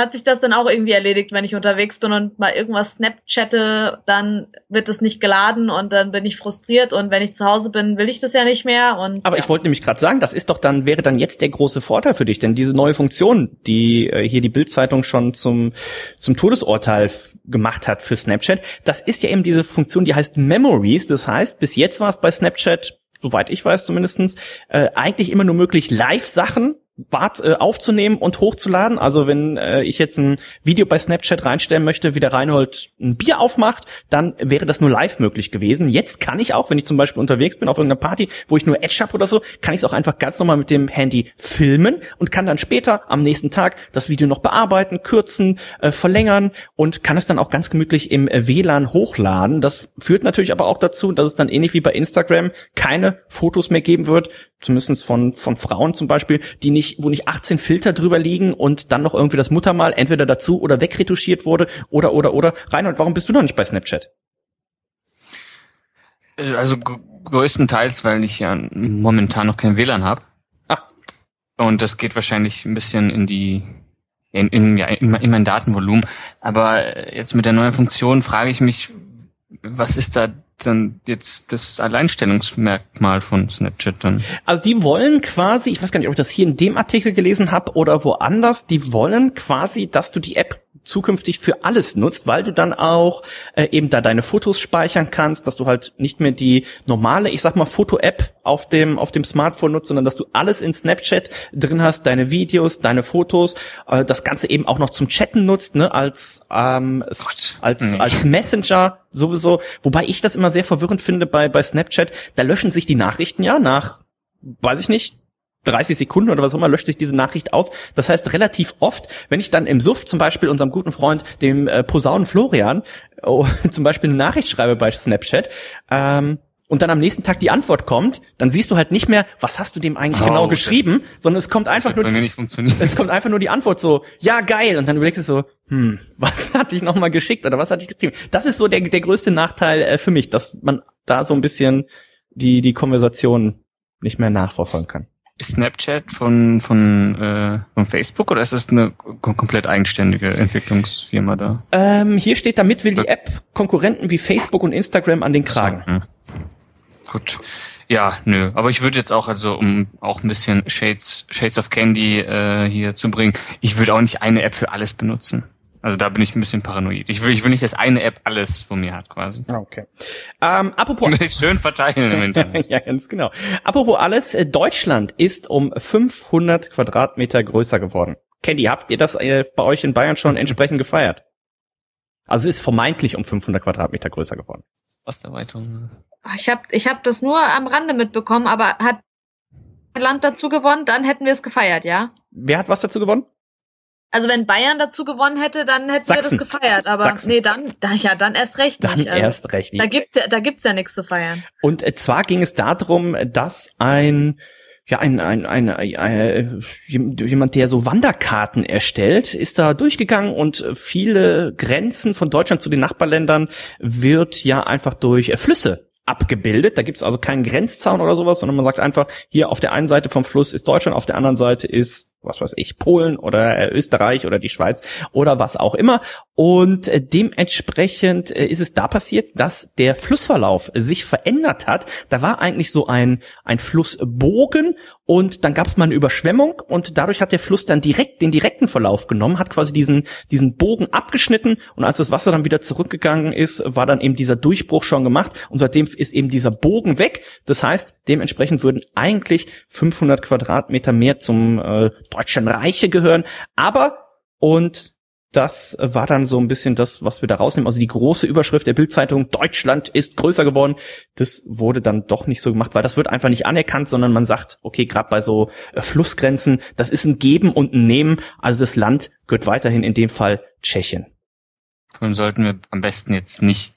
hat sich das dann auch irgendwie erledigt, wenn ich unterwegs bin und mal irgendwas Snapchatte, dann wird es nicht geladen und dann bin ich frustriert und wenn ich zu Hause bin, will ich das ja nicht mehr und
Aber
ja.
ich wollte nämlich gerade sagen, das ist doch dann wäre dann jetzt der große Vorteil für dich, denn diese neue Funktion, die äh, hier die Bildzeitung schon zum zum Todesurteil gemacht hat für Snapchat, das ist ja eben diese Funktion, die heißt Memories, das heißt, bis jetzt war es bei Snapchat soweit ich weiß zumindestens, äh, eigentlich immer nur möglich, Live-Sachen Bart äh, aufzunehmen und hochzuladen. Also wenn äh, ich jetzt ein Video bei Snapchat reinstellen möchte, wie der Reinhold ein Bier aufmacht, dann wäre das nur live möglich gewesen. Jetzt kann ich auch, wenn ich zum Beispiel unterwegs bin auf irgendeiner Party, wo ich nur Edge habe oder so, kann ich es auch einfach ganz normal mit dem Handy filmen und kann dann später am nächsten Tag das Video noch bearbeiten, kürzen, äh, verlängern und kann es dann auch ganz gemütlich im äh, WLAN hochladen. Das führt natürlich aber auch dazu, dass es dann ähnlich wie bei Instagram keine Fotos mehr geben wird, zumindest von, von Frauen zum Beispiel, die nicht, wo nicht 18 Filter drüber liegen und dann noch irgendwie das Muttermal entweder dazu oder wegretuschiert wurde oder, oder, oder. Reinhold, warum bist du noch nicht bei Snapchat?
Äh, also größtenteils, weil ich ja momentan noch kein WLAN habe. Ah. Und das geht wahrscheinlich ein bisschen in die in, in, ja, in, in mein Datenvolumen. Aber jetzt mit der neuen Funktion frage ich mich, was ist da dann jetzt das Alleinstellungsmerkmal von Snapchat dann?
Also die wollen quasi, ich weiß gar nicht, ob ich das hier in dem Artikel gelesen habe oder woanders, die wollen quasi, dass du die App zukünftig für alles nutzt, weil du dann auch äh, eben da deine Fotos speichern kannst, dass du halt nicht mehr die normale, ich sag mal Foto-App auf dem auf dem Smartphone nutzt, sondern dass du alles in Snapchat drin hast, deine Videos, deine Fotos, äh, das Ganze eben auch noch zum Chatten nutzt, ne, als ähm, als mhm. als Messenger sowieso. Wobei ich das immer sehr verwirrend finde bei bei Snapchat, da löschen sich die Nachrichten ja nach weiß ich nicht, 30 Sekunden oder was auch immer löscht sich diese Nachricht auf. Das heißt, relativ oft, wenn ich dann im Suff zum Beispiel unserem guten Freund, dem äh, Posaunen Florian, oh, zum Beispiel eine Nachricht schreibe bei Snapchat, ähm, und dann am nächsten Tag die Antwort kommt, dann siehst du halt nicht mehr, was hast du dem eigentlich oh, genau geschrieben, sondern es kommt einfach nur, es kommt einfach nur die Antwort so, ja geil, und dann überlegst du so, hm, was hatte ich nochmal geschickt oder was hatte ich geschrieben? Das ist so der, der größte Nachteil äh, für mich, dass man da so ein bisschen die, die Konversation nicht mehr nachverfolgen kann.
Ist Snapchat von, von, äh, von Facebook oder ist das eine komplett eigenständige Entwicklungsfirma da?
Ähm, hier steht, damit will die App Konkurrenten wie Facebook und Instagram an den Kragen. So, hm.
Gut. Ja, nö. Aber ich würde jetzt auch, also um auch ein bisschen Shades, Shades of Candy äh, hier zu bringen, ich würde auch nicht eine App für alles benutzen. Also da bin ich ein bisschen paranoid. Ich will, ich will nicht, dass eine App alles von mir hat, quasi.
Ah, okay. Ähm, apropos.
Schön verteilen im Internet.
ja, ganz genau. Apropos alles, äh, Deutschland ist um 500 Quadratmeter größer geworden. Candy, habt ihr das äh, bei euch in Bayern schon entsprechend gefeiert? Also es ist vermeintlich um 500 Quadratmeter größer geworden.
Osterweiterung.
Ich habe ich hab das nur am Rande mitbekommen, aber hat Land dazu gewonnen, dann hätten wir es gefeiert, ja?
Wer hat was dazu gewonnen?
Also wenn Bayern dazu gewonnen hätte, dann hätten Sachsen. wir das gefeiert. Aber Sachsen. nee, dann, ja, dann erst recht
dann
nicht.
Dann also, erst recht nicht.
Da gibt's ja, da gibt's ja nichts zu feiern.
Und äh, zwar ging es darum, dass ein ja, ein, ein, ein, ein, ein, jemand, der so Wanderkarten erstellt, ist da durchgegangen und viele Grenzen von Deutschland zu den Nachbarländern wird ja einfach durch Flüsse abgebildet. Da gibt's also keinen Grenzzaun oder sowas, sondern man sagt einfach, hier auf der einen Seite vom Fluss ist Deutschland, auf der anderen Seite ist was weiß ich, Polen oder äh, Österreich oder die Schweiz oder was auch immer. Und äh, dementsprechend äh, ist es da passiert, dass der Flussverlauf sich verändert hat. Da war eigentlich so ein, ein Flussbogen und dann gab es mal eine Überschwemmung und dadurch hat der Fluss dann direkt den direkten Verlauf genommen, hat quasi diesen, diesen Bogen abgeschnitten und als das Wasser dann wieder zurückgegangen ist, war dann eben dieser Durchbruch schon gemacht und seitdem ist eben dieser Bogen weg. Das heißt, dementsprechend würden eigentlich 500 Quadratmeter mehr zum äh, Deutschen Reiche gehören. Aber, und das war dann so ein bisschen das, was wir da rausnehmen. Also die große Überschrift der Bildzeitung, Deutschland ist größer geworden. Das wurde dann doch nicht so gemacht, weil das wird einfach nicht anerkannt, sondern man sagt, okay, gerade bei so äh, Flussgrenzen, das ist ein Geben und ein Nehmen. Also das Land gehört weiterhin in dem Fall Tschechien.
Dann sollten wir am besten jetzt nicht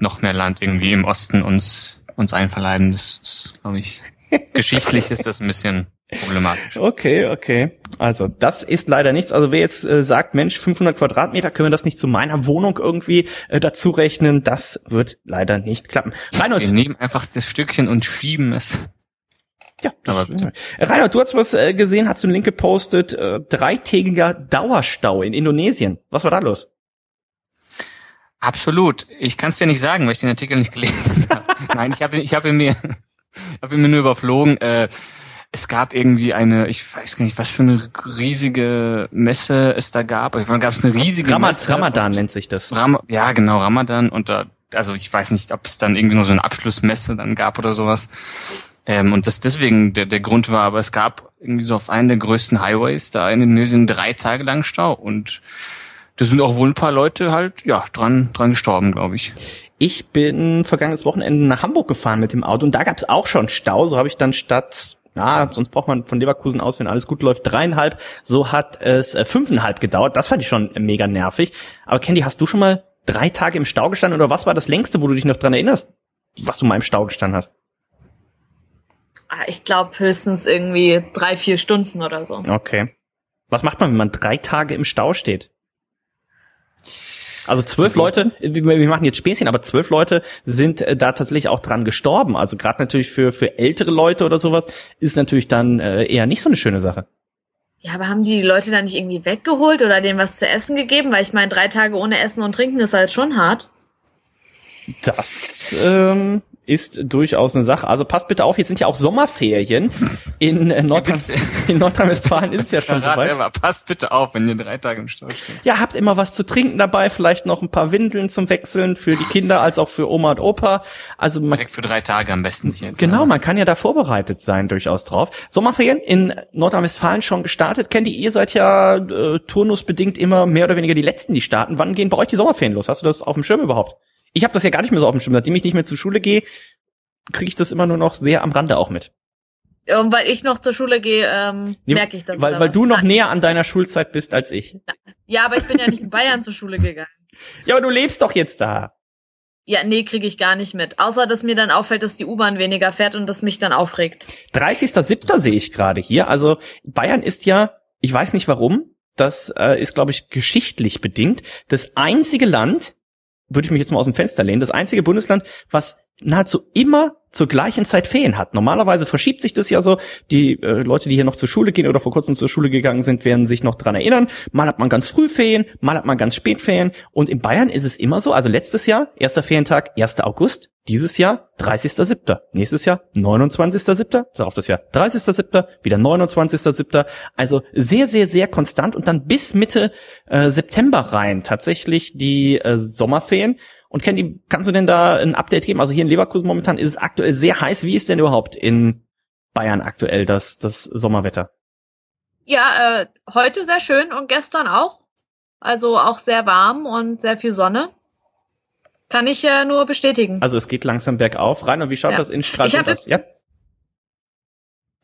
noch mehr Land irgendwie im Osten uns, uns einverleiben. Das ist, glaube ich, geschichtlich ist das ein bisschen problematisch.
Okay, okay. Also das ist leider nichts. Also wer jetzt äh, sagt, Mensch, 500 Quadratmeter, können wir das nicht zu meiner Wohnung irgendwie äh, dazu rechnen? Das wird leider nicht klappen.
Reinhold, wir nehmen einfach das Stückchen und schieben es.
Ja, aber Reinhard, du hast was äh, gesehen, hast du einen Link gepostet, äh, dreitägiger Dauerstau in Indonesien. Was war da los?
Absolut. Ich kann es dir nicht sagen, weil ich den Artikel nicht gelesen habe. Nein, ich habe ich hab ihn mir, hab ihn mir nur überflogen. Äh, es gab irgendwie eine, ich weiß gar nicht, was für eine riesige Messe es da gab. Irgendwann gab es eine riesige
Ramad
Messe.
Ramadan nennt sich das.
Ram ja, genau, Ramadan. Und da, also ich weiß nicht, ob es dann irgendwie nur so eine Abschlussmesse dann gab oder sowas. Ähm, und das deswegen der, der Grund war, aber es gab irgendwie so auf einen der größten Highways da in Indonesien drei Tage lang Stau. Und da sind auch wohl ein paar Leute halt, ja, dran, dran gestorben, glaube ich.
Ich bin vergangenes Wochenende nach Hamburg gefahren mit dem Auto und da gab es auch schon Stau. So habe ich dann statt na, sonst braucht man von Leverkusen aus, wenn alles gut läuft, dreieinhalb. So hat es äh, fünfeinhalb gedauert. Das fand ich schon mega nervig. Aber Candy, hast du schon mal drei Tage im Stau gestanden oder was war das längste, wo du dich noch dran erinnerst, was du mal im Stau gestanden hast?
Ah, ich glaube höchstens irgendwie drei, vier Stunden oder so.
Okay. Was macht man, wenn man drei Tage im Stau steht? Also zwölf Leute, wir machen jetzt Späßchen, aber zwölf Leute sind äh, da tatsächlich auch dran gestorben. Also gerade natürlich für, für ältere Leute oder sowas ist natürlich dann äh, eher nicht so eine schöne Sache.
Ja, aber haben die Leute dann nicht irgendwie weggeholt oder denen was zu essen gegeben? Weil ich meine, drei Tage ohne Essen und Trinken ist halt schon hart.
Das ähm, ist durchaus eine Sache. Also passt bitte auf, jetzt sind ja auch Sommerferien in, äh, Nordrhein in Nordrhein-Westfalen ist ja schon soweit.
Immer. Passt bitte auf, wenn ihr drei Tage im Stau steht.
Ja, habt immer was zu trinken dabei, vielleicht noch ein paar Windeln zum Wechseln für die Kinder als auch für Oma und Opa. Also man,
Direkt für drei Tage am besten sich jetzt.
Genau, man kann ja da vorbereitet sein durchaus drauf. Sommerferien in Nordrhein-Westfalen schon gestartet. Kennt ihr, ihr seid ja äh, turnusbedingt immer mehr oder weniger die Letzten, die starten. Wann gehen bei euch die Sommerferien los? Hast du das auf dem Schirm überhaupt? Ich habe das ja gar nicht mehr so auf dem Schirm. Seitdem ich nicht mehr zur Schule gehe, kriege ich das immer nur noch sehr am Rande auch mit.
Und weil ich noch zur Schule gehe, ähm, nee, merke ich das.
Weil, weil du noch näher an deiner Schulzeit bist als ich.
Ja, aber ich bin ja nicht in Bayern zur Schule gegangen.
Ja, aber du lebst doch jetzt da.
Ja, nee, kriege ich gar nicht mit. Außer, dass mir dann auffällt, dass die U-Bahn weniger fährt und das mich dann aufregt.
30.07. sehe ich gerade hier. Also Bayern ist ja, ich weiß nicht warum, das äh, ist, glaube ich, geschichtlich bedingt, das einzige Land, würde ich mich jetzt mal aus dem Fenster lehnen, das einzige Bundesland, was nahezu immer zur gleichen Zeit Ferien hat. Normalerweise verschiebt sich das ja so. Die äh, Leute, die hier noch zur Schule gehen oder vor kurzem zur Schule gegangen sind, werden sich noch dran erinnern. Mal hat man ganz früh Ferien, mal hat man ganz spät Ferien. Und in Bayern ist es immer so, also letztes Jahr, erster Ferientag, 1. August, dieses Jahr 30.07. Nächstes Jahr 29.07. Darauf das Jahr 30.07. Wieder 29.07. Also sehr, sehr, sehr konstant und dann bis Mitte äh, September rein tatsächlich die äh, Sommerferien. Und Candy, kannst du denn da ein Update geben? Also hier in Leverkusen momentan ist es aktuell sehr heiß. Wie ist denn überhaupt in Bayern aktuell das, das Sommerwetter?
Ja, äh, heute sehr schön und gestern auch. Also auch sehr warm und sehr viel Sonne. Kann ich ja nur bestätigen.
Also es geht langsam bergauf. rein. Und wie schaut ja. das in Stralsund aus? Ja.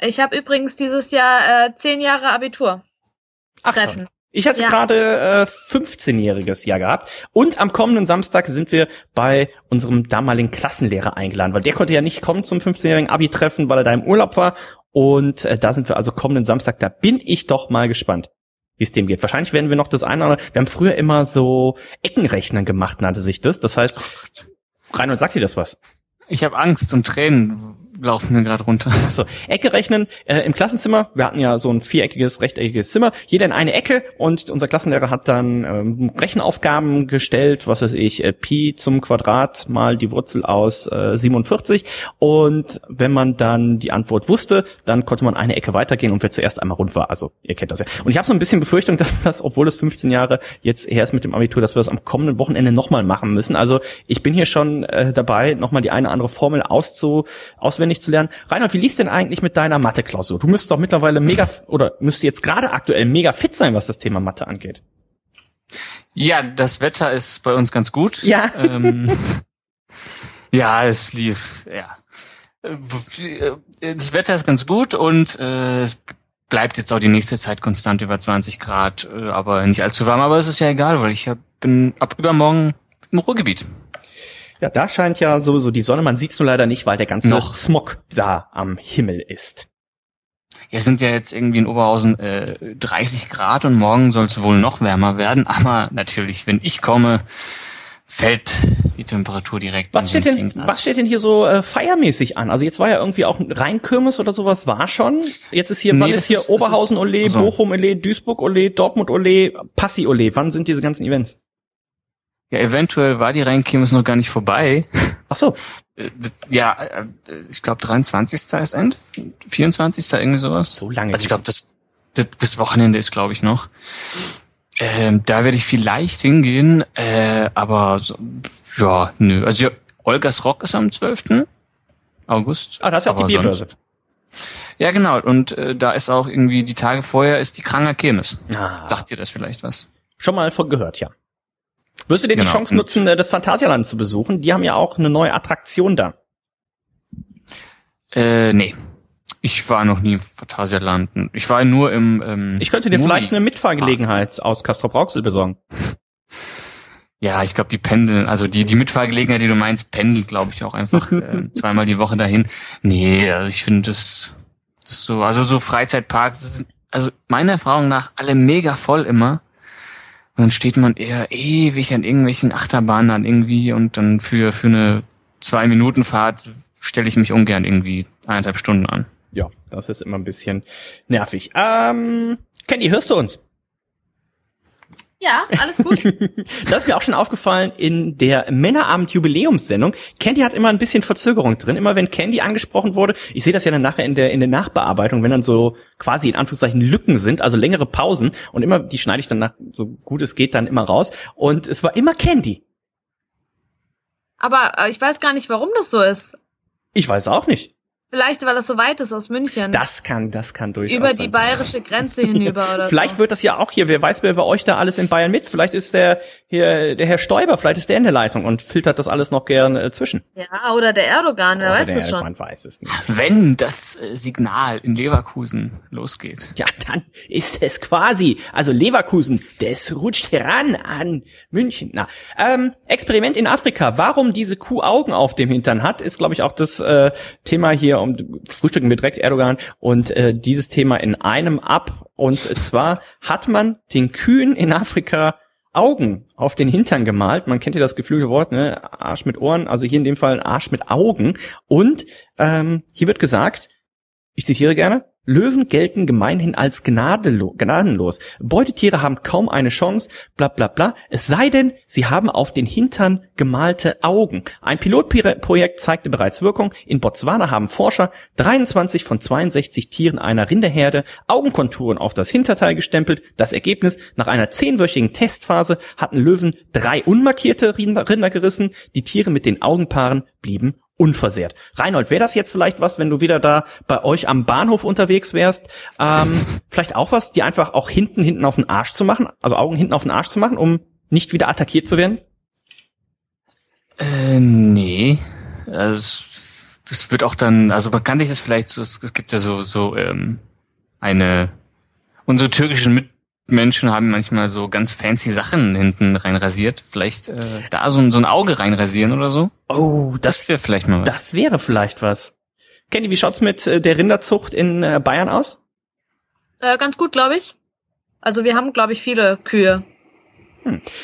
Ich habe übrigens dieses Jahr äh, zehn Jahre Abitur.
Ach, Treffen. Ich hatte ja. gerade äh, 15-jähriges Jahr gehabt und am kommenden Samstag sind wir bei unserem damaligen Klassenlehrer eingeladen, weil der konnte ja nicht kommen zum 15-jährigen Abi-Treffen, weil er da im Urlaub war und äh, da sind wir also kommenden Samstag, da bin ich doch mal gespannt wie es dem geht. Wahrscheinlich werden wir noch das eine oder andere, wir haben früher immer so Eckenrechnen gemacht, nannte sich das. Das heißt, Reinhold, sagt dir das was?
Ich habe Angst und Tränen laufen mir gerade runter.
Achso, Ecke rechnen äh, im Klassenzimmer. Wir hatten ja so ein viereckiges, rechteckiges Zimmer. Jeder in eine Ecke und unser Klassenlehrer hat dann ähm, Rechenaufgaben gestellt, was weiß ich, äh, Pi zum Quadrat mal die Wurzel aus äh, 47. Und wenn man dann die Antwort wusste, dann konnte man eine Ecke weitergehen und wer zuerst einmal rund war. Also ihr kennt das ja. Und ich habe so ein bisschen Befürchtung, dass das, obwohl es 15 Jahre jetzt her ist mit dem Abitur, dass wir das am kommenden Wochenende nochmal machen müssen. Also ich bin hier schon äh, dabei, nochmal die eine andere Formel auszu auswendig auswendig zu lernen. Reinhard, wie liest denn eigentlich mit deiner Mathe-Klausur? Du müsstest doch mittlerweile mega oder müsst jetzt gerade aktuell mega fit sein, was das Thema Mathe angeht.
Ja, das Wetter ist bei uns ganz gut.
Ja.
Ähm, ja, es lief, ja. Das Wetter ist ganz gut und äh, es bleibt jetzt auch die nächste Zeit konstant über 20 Grad, äh, aber nicht allzu warm. Aber es ist ja egal, weil ich hab, bin ab übermorgen im Ruhrgebiet.
Ja, da scheint ja sowieso die Sonne. Man sieht's nur leider nicht, weil der ganze Noch. Smog da am Himmel ist.
Ja, sind ja jetzt irgendwie in Oberhausen äh, 30 Grad und morgen soll es wohl noch wärmer werden. Aber natürlich, wenn ich komme, fällt die Temperatur direkt.
Was steht denn, was steht denn hier so äh, feiermäßig an? Also jetzt war ja irgendwie auch Rheinkirmes oder sowas war schon. Jetzt ist hier, nee, wann ist hier ist, Oberhausen Ole, so. Bochum Ole, Duisburg Ole, Dortmund Ole, Passi Ole. Wann sind diese ganzen Events?
Ja, eventuell war die Rheinkirmes noch gar nicht vorbei.
Ach so.
Äh, ja, äh, ich glaube 23. ist End, 24. irgendwie sowas.
So lange.
Also ich glaube, das, das, das Wochenende ist, glaube ich, noch. Ähm, da werde ich vielleicht hingehen, äh, aber so, ja, nö. Also ja, Olgas Rock ist am 12. August.
Ah, das ist ja auch die Bierbörse.
Ja, genau. Und äh, da ist auch irgendwie die Tage vorher ist die Kranger Kirmes. Ah. Sagt dir das vielleicht was?
Schon mal von gehört, ja. Wirst du dir genau. die Chance nutzen, äh, das Phantasialand zu besuchen? Die haben ja auch eine neue Attraktion da.
Äh, nee. Ich war noch nie im Phantasialand. Ich war nur im ähm,
Ich könnte dir Movie vielleicht eine Mitfahrgelegenheit ah. aus Castro Brauxel besorgen.
Ja, ich glaube, die pendeln, also die, die Mitfahrgelegenheit, die du meinst, pendelt, glaube ich, auch einfach äh, zweimal die Woche dahin. Nee, also ich finde das, das so, also so Freizeitparks, also meiner Erfahrung nach alle mega voll immer. Und dann steht man eher ewig an irgendwelchen Achterbahnen an irgendwie und dann für, für eine zwei Minuten Fahrt stelle ich mich ungern irgendwie eineinhalb Stunden an.
Ja, das ist immer ein bisschen nervig. Ähm, Candy, hörst du uns?
Ja, alles gut.
das ist mir auch schon aufgefallen in der Männerabend-Jubiläumssendung. Candy hat immer ein bisschen Verzögerung drin. Immer wenn Candy angesprochen wurde, ich sehe das ja dann nachher in der, in der Nachbearbeitung, wenn dann so quasi in Anführungszeichen Lücken sind, also längere Pausen und immer, die schneide ich dann nach, so gut es geht, dann immer raus. Und es war immer Candy.
Aber äh, ich weiß gar nicht, warum das so ist.
Ich weiß auch nicht.
Vielleicht, weil das so weit ist aus München.
Das kann, das kann durchaus
Über
sein.
die bayerische Grenze hinüber oder
Vielleicht
so.
wird das ja auch hier, wer weiß, wer bei euch da alles in Bayern mit. Vielleicht ist der hier, der Herr Stoiber, vielleicht ist der in der Leitung und filtert das alles noch gern äh, zwischen.
Ja, oder der Erdogan, wer
Oder
weiß das schon.
Man weiß es nicht.
Wenn das äh, Signal in Leverkusen losgeht.
Ja, dann ist es quasi, also Leverkusen, das rutscht heran an München. Na, ähm, Experiment in Afrika. Warum diese Kuh Augen auf dem Hintern hat, ist, glaube ich, auch das äh, Thema hier. Um frühstücken wir direkt Erdogan und äh, dieses Thema in einem ab. Und zwar hat man den Kühen in Afrika Augen auf den Hintern gemalt. Man kennt ja das geflügelte Wort, ne? Arsch mit Ohren, also hier in dem Fall Arsch mit Augen. Und ähm, hier wird gesagt, ich zitiere gerne, Löwen gelten gemeinhin als gnadelo gnadenlos. Beutetiere haben kaum eine Chance, bla bla bla, es sei denn, sie haben auf den Hintern gemalte Augen. Ein Pilotprojekt zeigte bereits Wirkung. In Botswana haben Forscher 23 von 62 Tieren einer Rinderherde Augenkonturen auf das Hinterteil gestempelt. Das Ergebnis, nach einer zehnwöchigen Testphase hatten Löwen drei unmarkierte Rinder, Rinder gerissen. Die Tiere mit den Augenpaaren blieben unversehrt. Reinhold, wäre das jetzt vielleicht was, wenn du wieder da bei euch am Bahnhof unterwegs wärst? Ähm, vielleicht auch was, die einfach auch hinten, hinten auf den Arsch zu machen, also Augen hinten auf den Arsch zu machen, um nicht wieder attackiert zu werden?
Äh, nee. Also, das wird auch dann, also man kann sich das vielleicht so, es, gibt ja so, so, ähm, eine, unsere türkischen Mitmenschen haben manchmal so ganz fancy Sachen hinten rein rasiert. Vielleicht äh, da so, ein- so ein Auge reinrasieren oder so.
Oh, das,
Das wäre vielleicht mal was.
das wäre vielleicht was. Kenny, wie schaut's mit äh, der Rinderzucht in äh, Bayern aus?
Äh, ganz gut, glaube ich. Also wir haben, glaube ich, viele Kühe.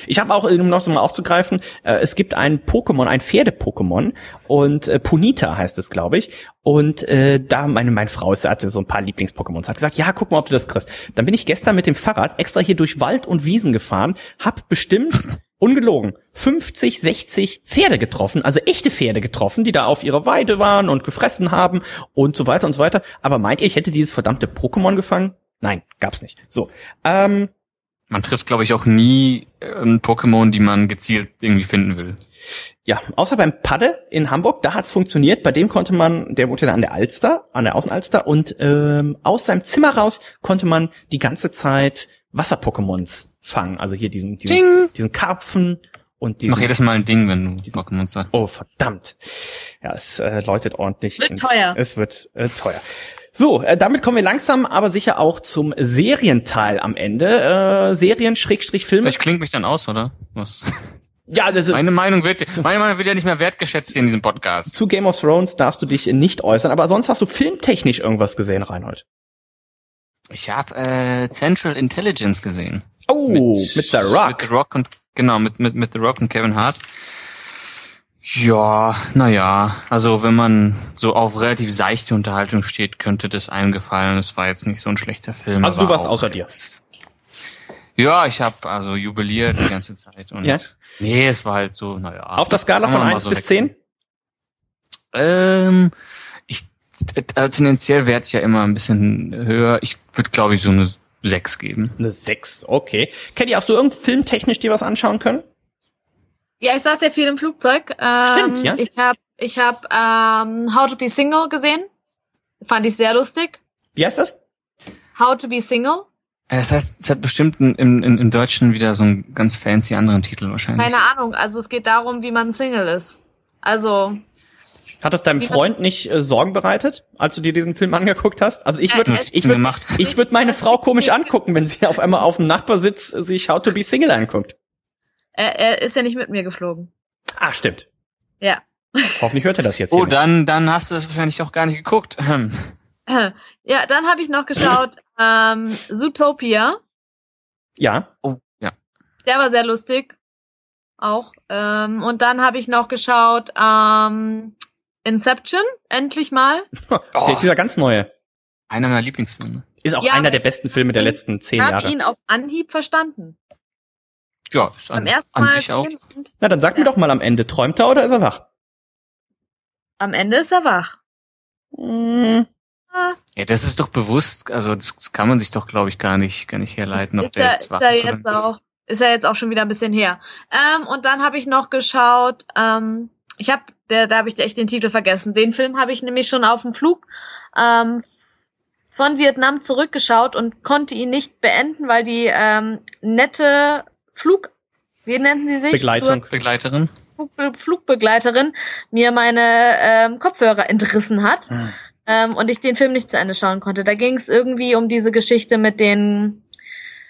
Ich habe auch, um noch so mal aufzugreifen, äh, es gibt ein Pokémon, ein Pferde-Pokémon und äh, Punita heißt es, glaube ich. Und äh, da meine meine Frau ist, hatte so ein paar Lieblings-Pokémons, hat gesagt, ja, guck mal, ob du das kriegst. Dann bin ich gestern mit dem Fahrrad extra hier durch Wald und Wiesen gefahren, hab bestimmt ungelogen 50, 60 Pferde getroffen, also echte Pferde getroffen, die da auf ihrer Weide waren und gefressen haben und so weiter und so weiter. Aber meint ihr, ich hätte dieses verdammte Pokémon gefangen? Nein, gab's nicht. So, ähm,
Man trifft, glaube ich, auch nie ähm, Pokémon, die man gezielt irgendwie finden will.
Ja, außer beim Padde in Hamburg, da hat's funktioniert. Bei dem konnte man, der wohnte da an der Alster, an der Außenalster, und ähm, aus seinem Zimmer raus konnte man die ganze Zeit Wasser-Pokémons fangen. Also hier diesen, diesen,
Ding!
diesen Karpfen und
Ich mach jedes Mal ein Ding, wenn du Pokémon sagst.
Oh, verdammt. Ja, es äh, läutet ordentlich.
Wird teuer.
Es wird äh, teuer. So, äh, damit kommen wir langsam, aber sicher auch zum Serienteil am Ende. Äh, Serien, Schrägstrich, Filme.
Vielleicht klingt mich dann aus, oder? Was?
Ja, das ist,
Meine Meinung wird, meine Meinung wird ja nicht mehr wertgeschätzt hier in diesem Podcast.
zu Game of Thrones darfst du dich nicht äußern, aber sonst hast du filmtechnisch irgendwas gesehen, Reinhold.
Ich habe äh, Central Intelligence gesehen.
Oh, mit, The Rock.
Mit The Rock und genau mit mit mit The Rock und Kevin Hart. Ja, naja, also wenn man so auf relativ seichte Unterhaltung steht, könnte das einem gefallen. Es war jetzt nicht so ein schlechter Film.
Also du warst
auch
außer dir.
Ja, ich habe also jubiliert die ganze Zeit und
Ja?
nee, es war halt so, naja.
Auf der Skala von
mal
1
so
bis
weg-
10?
Ähm, ich äh, tendenziell werde ich ja immer ein bisschen höher. Ich würde glaube ich so eine 6 geben.
Eine 6, okay. Kenny, hast du irgend filmtechnisch dir was anschauen können?
Ja, ich saß ja viel im Flugzeug. Ähm,
Stimmt, ja.
Ich habe ich hab, ähm, How to be Single gesehen. Fand ich sehr lustig.
Wie heißt das?
How to be Single.
Äh, Das heißt, es hat bestimmt im, im, im Deutschen wieder so einen ganz fancy anderen Titel wahrscheinlich.
Keine Ahnung. Also es geht darum, wie man Single ist. Also
Hat das deinem Freund nicht äh, Sorgen bereitet, als du dir diesen Film angeguckt hast? Also ich würde
Äh,
Notizen
ich würd,
gemacht.
ich würd meine Frau komisch angucken, wenn sie auf einmal auf dem Nachbarsitz sich How to be Single anguckt.
er, er ist ja nicht mit mir geflogen.
Ah, stimmt.
Ja.
Hoffentlich hört er das jetzt
Oh,
hier nicht.
dann, dann hast du das wahrscheinlich auch gar nicht geguckt. Hm.
Ja, dann habe ich noch geschaut ähm, Zootopia.
Ja.
Oh, ja.
Der war sehr lustig. Auch. Ähm, und dann habe ich noch geschaut ähm, Inception, endlich mal.
Der, dieser ganz neue.
Einer meiner Lieblingsfilme.
Ist auch
Ja,
einer der besten Filme der letzten zehn
Ich habe
Jahre.
ihn auf Anhieb verstanden.
Ja, ist an, an sich auch.
Na, dann sag mir
Ja.
doch mal am Ende, träumt er oder ist er wach?
am Ende ist er wach.
Hm,
Ah,
Ja, das ist doch bewusst, also das, kann man sich doch, glaube ich, gar nicht, gar nicht herleiten, ob
ist
der
er,
jetzt
ist
wach
er
ist oder
jetzt
nicht.
auch, ist er jetzt auch schon wieder ein bisschen her. Ähm, und dann habe ich noch geschaut, ähm, ich habe der, da habe ich echt den Titel vergessen. Den Film habe ich nämlich schon auf dem Flug ähm, von Vietnam zurückgeschaut und konnte ihn nicht beenden, weil die ähm, nette Flug, wie nennen sie sich?
Begleitung. Begleiterin.
Flug, Flugbegleiterin mir meine ähm, Kopfhörer entrissen hat. Hm. Ähm, und ich den Film nicht zu Ende schauen konnte. Da ging es irgendwie um diese Geschichte mit den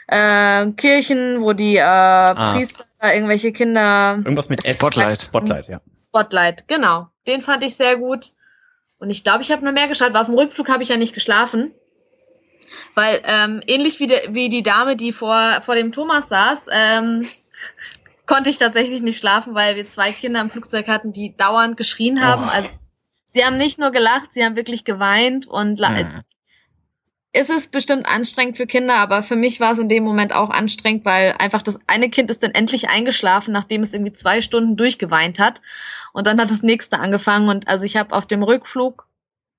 äh, Kirchen, wo die äh, ah. Priester irgendwelche Kinder.
Irgendwas mit
S. Spotlight.
Spotlight, ja.
Spotlight, genau. Den fand ich sehr gut. Und ich glaube, ich habe noch mehr geschaut, weil auf dem Rückflug habe ich ja nicht geschlafen. Weil ähm, ähnlich wie, de, wie die Dame, die vor, vor dem Thomas saß, ähm, konnte ich tatsächlich nicht schlafen, weil wir zwei Kinder im Flugzeug hatten, die dauernd geschrien haben. Oh. Also sie haben nicht nur gelacht, sie haben wirklich geweint und mhm ist es bestimmt anstrengend für Kinder, aber für mich war es in dem Moment auch anstrengend, weil einfach das eine Kind ist dann endlich eingeschlafen, nachdem es irgendwie zwei Stunden durchgeweint hat. Und dann hat das nächste angefangen und also ich habe auf dem Rückflug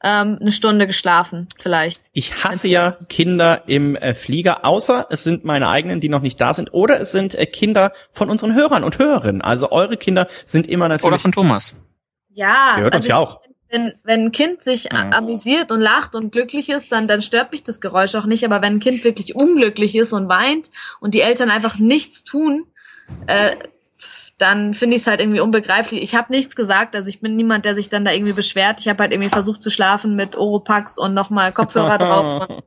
ähm, eine Stunde geschlafen, vielleicht.
Ich hasse ja Kinder im äh, Flieger, außer es sind meine eigenen, die noch nicht da sind, oder es sind äh, Kinder von unseren Hörern und Hörerinnen. Also eure Kinder sind immer natürlich.
Oder von Thomas.
Ja.
Der hört also uns ja auch
wenn, wenn ein Kind sich mhm. amüsiert und lacht und glücklich ist, dann, dann stört mich das Geräusch auch nicht. Aber wenn ein Kind wirklich unglücklich ist und weint und die Eltern einfach nichts tun, äh, dann finde ich es halt irgendwie unbegreiflich. Ich habe nichts gesagt, also ich bin niemand, der sich dann da irgendwie beschwert. Ich habe halt irgendwie versucht zu schlafen mit Oropax und nochmal Kopfhörer drauf. Und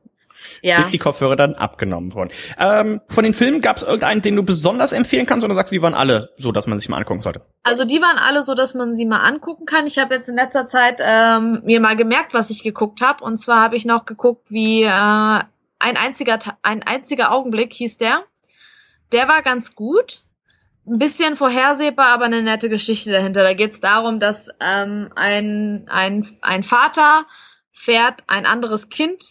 ja. bis die Kopfhörer dann abgenommen wurden. Ähm, von den Filmen gab es irgendeinen, den du besonders empfehlen kannst, oder sagst du, die waren alle so, dass man sich mal angucken sollte?
Also die waren alle so, dass man sie mal angucken kann. Ich habe jetzt in letzter Zeit ähm, mir mal gemerkt, was ich geguckt habe. Und zwar habe ich noch geguckt, wie äh, ein einziger ein einziger Augenblick hieß der. Der war ganz gut ein bisschen vorhersehbar, aber eine nette Geschichte dahinter. Da geht es darum, dass ähm, ein, ein, ein Vater fährt ein anderes Kind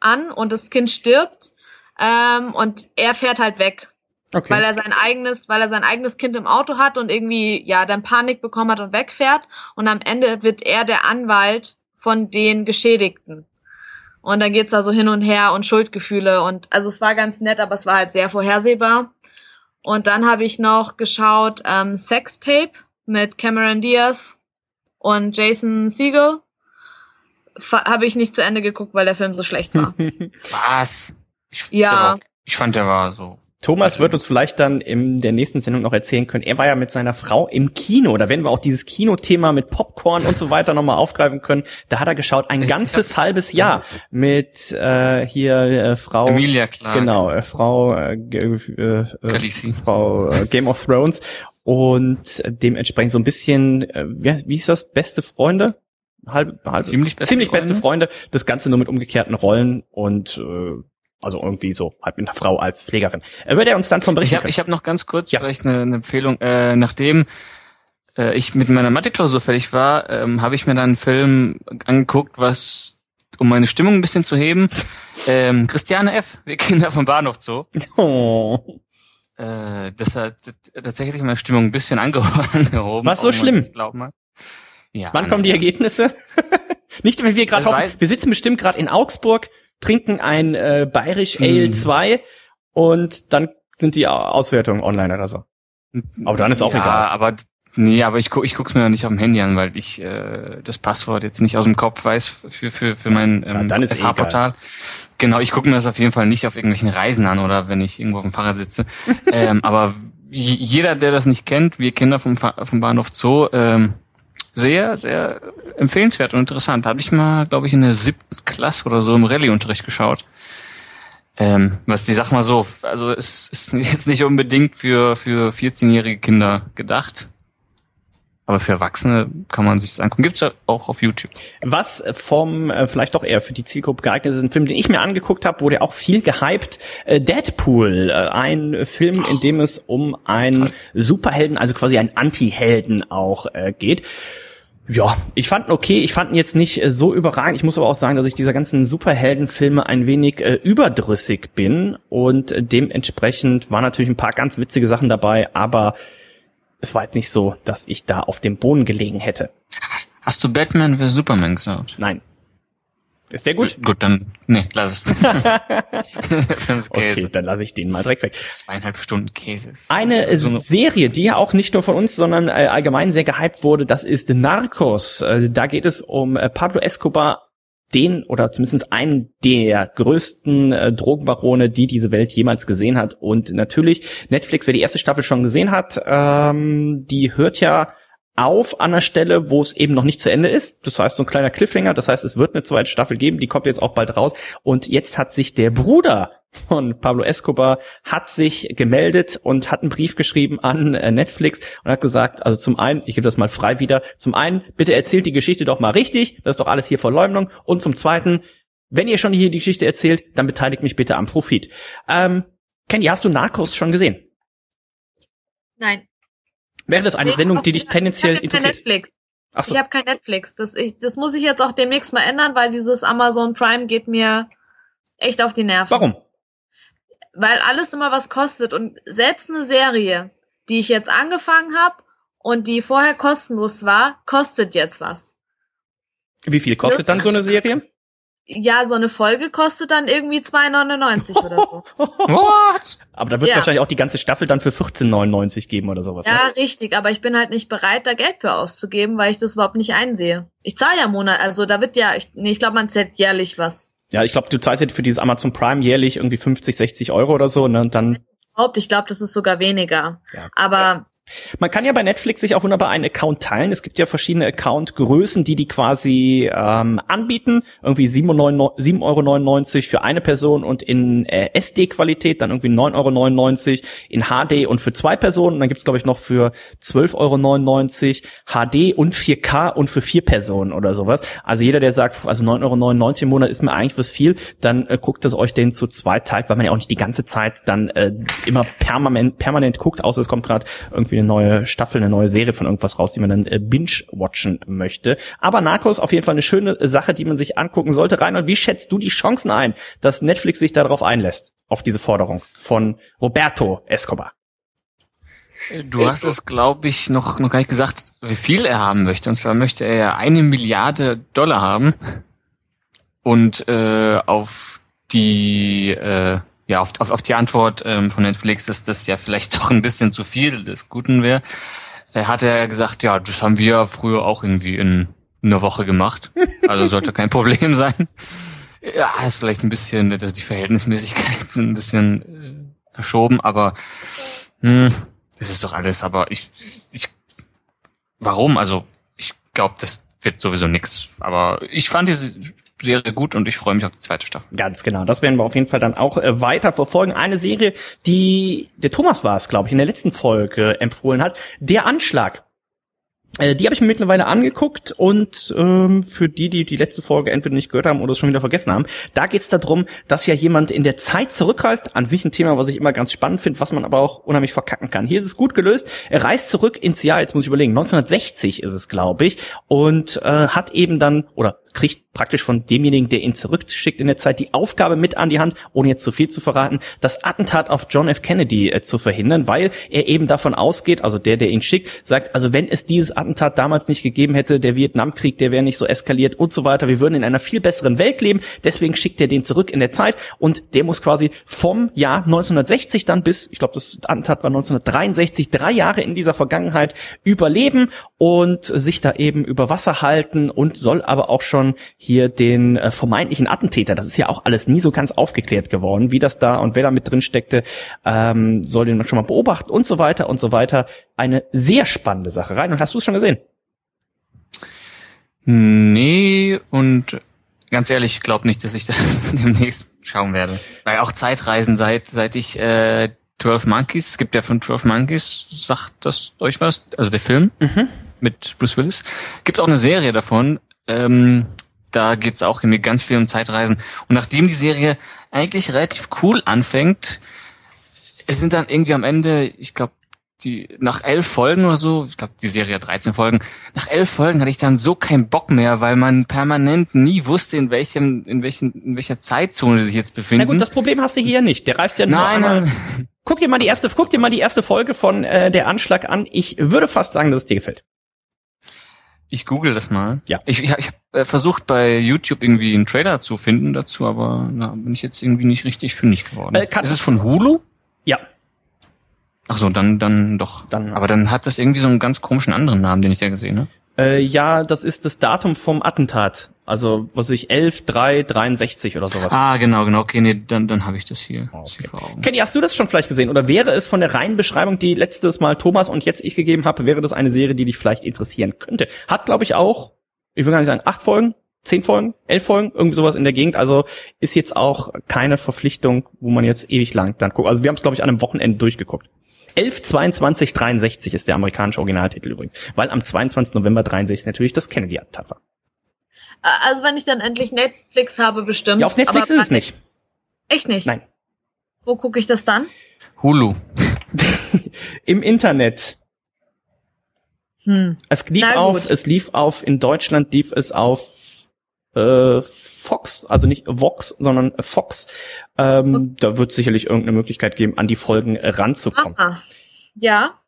an und das Kind stirbt ähm, und er fährt halt weg. Okay. Weil er sein eigenes, weil er sein eigenes Kind im Auto hat und irgendwie ja dann Panik bekommen hat und wegfährt und am Ende wird er der Anwalt von den Geschädigten. Und dann geht's da so hin und her und Schuldgefühle und also es war ganz nett, aber es war halt sehr vorhersehbar. Und dann habe ich noch geschaut ähm, Sextape mit Cameron Diaz und Jason Siegel habe ich nicht zu Ende geguckt, weil der Film so schlecht war.
Was?
Ich, ja.
War, ich fand, der war so.
Thomas wird uns vielleicht dann in der nächsten Sendung noch erzählen können. Er war ja mit seiner Frau im Kino. Da werden wir auch dieses Kinothema mit Popcorn und so weiter nochmal aufgreifen können. Da hat er geschaut ein ganzes halbes Jahr mit äh, hier äh, Frau
Emilia Clark.
Genau, äh, Frau äh, äh, äh, Frau äh, Game of Thrones und dementsprechend so ein bisschen äh, wie, wie ist das beste Freunde? Halb, halb
ziemlich, beste,
ziemlich Freunde. beste Freunde. Das Ganze nur mit umgekehrten Rollen und äh, also irgendwie so halt mit einer Frau als Pflegerin. Er würde er uns dann von berichten
Ich habe ich hab noch ganz kurz ja. vielleicht eine, eine Empfehlung. Äh, nachdem äh, ich mit meiner Mathe-Klausur fertig war, ähm, habe ich mir dann einen Film angeguckt, was um meine Stimmung ein bisschen zu heben. Ähm, Christiane F., wir Kinder vom Bahnhof Zoo. Oh. Äh, das hat tatsächlich meine Stimmung ein bisschen angehoben.
Was so schlimm? Ja, Wann kommen die Ergebnisse? Nicht, wenn wir gerade hoffen, wir sitzen bestimmt gerade in Augsburg, trinken ein äh, Bayerisch hm. Ale 2 und dann sind die Auswertungen online oder so. Aber dann ist auch
ja,
egal.
aber nee, aber ich guck, ich guck's mir ja nicht auf dem Handy an, weil ich äh, das Passwort jetzt nicht aus dem Kopf weiß für für für mein ähm,
ja, FH-Portal.
Genau, ich gucke mir das auf jeden Fall nicht auf irgendwelchen Reisen an oder wenn ich irgendwo auf dem Fahrrad sitze. ähm, aber jeder, der das nicht kennt, wir Kinder vom, vom Bahnhof Zoo, ähm, sehr, sehr empfehlenswert und interessant. Habe ich mal, glaube ich, in der siebten Klasse oder so im Rallye-Unterricht geschaut. Ähm, was die sag mal so, also es ist jetzt nicht unbedingt für für 14-jährige Kinder gedacht. Aber für Erwachsene kann man sich das angucken. Gibt's ja auch auf YouTube.
Was vom, äh, vielleicht doch eher für die Zielgruppe geeignet ist, ein Film, den ich mir angeguckt habe, wurde auch viel gehypt. Äh, Deadpool, äh, ein Film, in dem es um einen Superhelden, also quasi einen Anti-Helden auch äh, geht. Ja, ich fand ihn okay. Ich fand ihn jetzt nicht äh, so überragend. Ich muss aber auch sagen, dass ich dieser ganzen Superheldenfilme ein wenig äh, überdrüssig bin und äh, dementsprechend waren natürlich ein paar ganz witzige Sachen dabei, aber es war jetzt nicht so, dass ich da auf dem Boden gelegen hätte.
Hast du Batman vs Superman geschaut?
Nein. Ist der gut?
Gut, dann, nee, lass
es. Film ist Käse. Okay, dann lasse ich den mal direkt weg.
Zweieinhalb Stunden Käse.
Eine so Serie, die ja auch nicht nur von uns, sondern äh, allgemein sehr gehypt wurde, das ist Narcos. Äh, da geht es um äh, Pablo Escobar, den oder zumindest einen der größten äh, Drogenbarone, die diese Welt jemals gesehen hat. Und natürlich Netflix, wer die erste Staffel schon gesehen hat, ähm, die hört ja auf an der Stelle, wo es eben noch nicht zu Ende ist. Das heißt, so ein kleiner Cliffhanger. Das heißt, es wird eine zweite Staffel geben. Die kommt jetzt auch bald raus. Und jetzt hat sich der Bruder von Pablo Escobar hat sich gemeldet und hat einen Brief geschrieben an äh, Netflix und hat gesagt, also zum einen, ich gebe das mal frei wieder, zum einen, bitte erzählt die Geschichte doch mal richtig, das ist doch alles hier Verleumdung und zum zweiten, wenn ihr schon hier die Geschichte erzählt, dann beteiligt mich bitte am Profit. Ähm, Candy, hast du Narcos schon gesehen?
Nein.
Wäre das eine nee, Sendung, die dich tendenziell interessiert?
Netflix. Ach so. Ich habe kein Netflix. Das, ich, das muss ich jetzt auch demnächst mal ändern, weil dieses Amazon Prime geht mir echt auf die Nerven.
Warum?
Weil alles immer was kostet und selbst eine Serie, die ich jetzt angefangen habe und die vorher kostenlos war, kostet jetzt was.
Wie viel kostet dann so eine Serie?
Ja, so eine Folge kostet dann irgendwie 2,99 oder so.
What? Aber da wird es ja. wahrscheinlich auch die ganze Staffel dann für 14,99 geben oder sowas.
Ja, ne? richtig. Aber ich bin halt nicht bereit, da Geld für auszugeben, weil ich das überhaupt nicht einsehe. Ich zahle ja Monat, also da wird ja, ich, nee, ich glaube, man zählt jährlich was.
Ja, ich glaube, du zahlst ja für dieses Amazon Prime jährlich irgendwie 50, 60 Euro oder so, ne? Und dann.
Ich glaube, das ist sogar weniger. Ja. Aber
man kann ja bei Netflix sich auch wunderbar einen Account teilen. Es gibt ja verschiedene Account-Größen, die die quasi ähm, anbieten. Irgendwie 7,99 Euro für eine Person und in äh, SD-Qualität dann irgendwie 9,99 Euro in HD und für zwei Personen. Dann gibt's glaube ich noch für 12,99 Euro HD und 4K und für vier Personen oder sowas. Also jeder, der sagt, also 9,99 Euro im Monat ist mir eigentlich was viel, dann äh, guckt das euch den zu zwei teilt, weil man ja auch nicht die ganze Zeit dann äh, immer permanent, permanent guckt, außer es kommt gerade irgendwie irgendwie eine neue Staffel, eine neue Serie von irgendwas raus, die man dann äh, binge-watchen möchte. Aber Narcos auf jeden Fall eine schöne Sache, die man sich angucken sollte. Reinhold, wie schätzt du die Chancen ein, dass Netflix sich darauf einlässt, auf diese Forderung von Roberto Escobar?
Du hast es, glaube ich, noch, noch gar nicht gesagt, wie viel er haben möchte. Und zwar möchte er eine Milliarde Dollar haben. Und äh, auf die äh, ja, auf, auf, auf die Antwort ähm, von Netflix, dass das ja vielleicht doch ein bisschen zu viel des Guten wäre, äh, hat er gesagt, ja, das haben wir früher auch irgendwie in einer Woche gemacht. Also sollte kein Problem sein. Ja, ist vielleicht ein bisschen, dass die Verhältnismäßigkeiten sind ein bisschen äh, verschoben, aber hm, das ist doch alles. Aber ich, ich, warum? Also ich glaube, das wird sowieso nix. Aber ich fand diese Serie gut und ich freue mich auf die zweite Staffel.
Ganz genau, das werden wir auf jeden Fall dann auch äh, weiter verfolgen. Eine Serie, die der Thomas war es, glaube ich, in der letzten Folge empfohlen hat. Der Anschlag. Äh, die habe ich mir mittlerweile angeguckt und ähm, für die, die die letzte Folge entweder nicht gehört haben oder es schon wieder vergessen haben, da geht es darum, dass ja jemand in der Zeit zurückreist. An sich ein Thema, was ich immer ganz spannend finde, was man aber auch unheimlich verkacken kann. Hier ist es gut gelöst. Er reist zurück ins Jahr, jetzt muss ich überlegen, 1960 ist es, glaube ich, und äh, hat eben dann, oder kriegt praktisch von demjenigen, der ihn zurückschickt in der Zeit, die Aufgabe mit an die Hand, ohne jetzt zu viel zu verraten, das Attentat auf John F. Kennedy äh, zu verhindern, weil er eben davon ausgeht, also der, der ihn schickt, sagt, also wenn es dieses Attentat damals nicht gegeben hätte, der Vietnamkrieg, der wäre nicht so eskaliert und so weiter, wir würden in einer viel besseren Welt leben, deswegen schickt er den zurück in der Zeit und der muss quasi vom Jahr 1960 dann bis, ich glaube, das Attentat war 1963, drei Jahre in dieser Vergangenheit überleben und sich da eben über Wasser halten und soll aber auch schon hier den äh, vermeintlichen Attentäter, das ist ja auch alles nie so ganz aufgeklärt geworden, wie das da und wer da mit drin steckte, ähm, soll den schon mal beobachten und so weiter und so weiter. Eine sehr spannende Sache. Rein und hast du es schon gesehen?
Nee, und ganz ehrlich, ich glaube nicht, dass ich das demnächst schauen werde. Weil auch Zeitreisen seit seit ich äh, 12 Monkeys, es gibt ja von 12 Monkeys, sagt das euch was? Also der Film mhm. mit Bruce Willis. Gibt auch eine Serie davon. Ähm, da geht's auch irgendwie ganz viel um Zeitreisen. Und nachdem die Serie eigentlich relativ cool anfängt, es sind dann irgendwie am Ende, ich glaube, die nach elf Folgen oder so, ich glaube, die Serie hat 13 Folgen, nach elf Folgen hatte ich dann so keinen Bock mehr, weil man permanent nie wusste, in welchem, in welchen, in welcher Zeitzone sie sich jetzt befinden.
Na gut, das Problem hast du hier nicht. Der reist ja nur
nein, einmal.
Nein. Guck dir mal die erste, guck dir mal die erste Folge von äh, der Anschlag an. Ich würde fast sagen, dass es dir gefällt.
Ich google das mal.
Ja.
Ich, ich, ich habe äh, versucht bei YouTube irgendwie einen Trailer zu finden dazu, aber na, bin ich jetzt irgendwie nicht richtig fündig geworden.
Äh,
ist es von Hulu?
Ja,
Ach so, dann dann doch.
Dann-
aber dann hat das irgendwie so einen ganz komischen anderen Namen, den ich da gesehen habe.
äh, ja, das ist das Datum vom Attentat. Also, was weiß ich, 11, 3, 63 oder sowas.
Ah, genau, genau. Okay, nee, dann dann habe ich das hier,
Okay.
hier vor Augen.
Kenny, hast du das schon vielleicht gesehen? Oder wäre es von der reinen Beschreibung, die letztes Mal Thomas und jetzt ich gegeben habe, wäre das eine Serie, die dich vielleicht interessieren könnte? Hat, glaube ich, auch, ich will gar nicht sagen, acht Folgen, zehn Folgen, elf Folgen, irgendwie sowas in der Gegend. Also ist jetzt auch keine Verpflichtung, wo man jetzt ewig lang dann guckt. Also wir haben es, glaube ich, an einem Wochenende durchgeguckt. 11, 22, 63 ist der amerikanische Originaltitel übrigens. Weil am 22. November 63 natürlich das Kennedy-Attentat war.
Also wenn ich dann endlich Netflix habe, bestimmt.
Ja, auf Netflix
Aber
ist es nicht.
Echt nicht?
Nein.
Wo gucke ich das dann?
Hulu.
Im Internet.
Hm.
Es lief
Na
auf,
gut.
es lief auf, in Deutschland lief es auf äh, Fox, also nicht Vox, sondern Fox. Ähm, da wird sicherlich irgendeine Möglichkeit geben, an die Folgen ranzukommen.
Aha. Ja.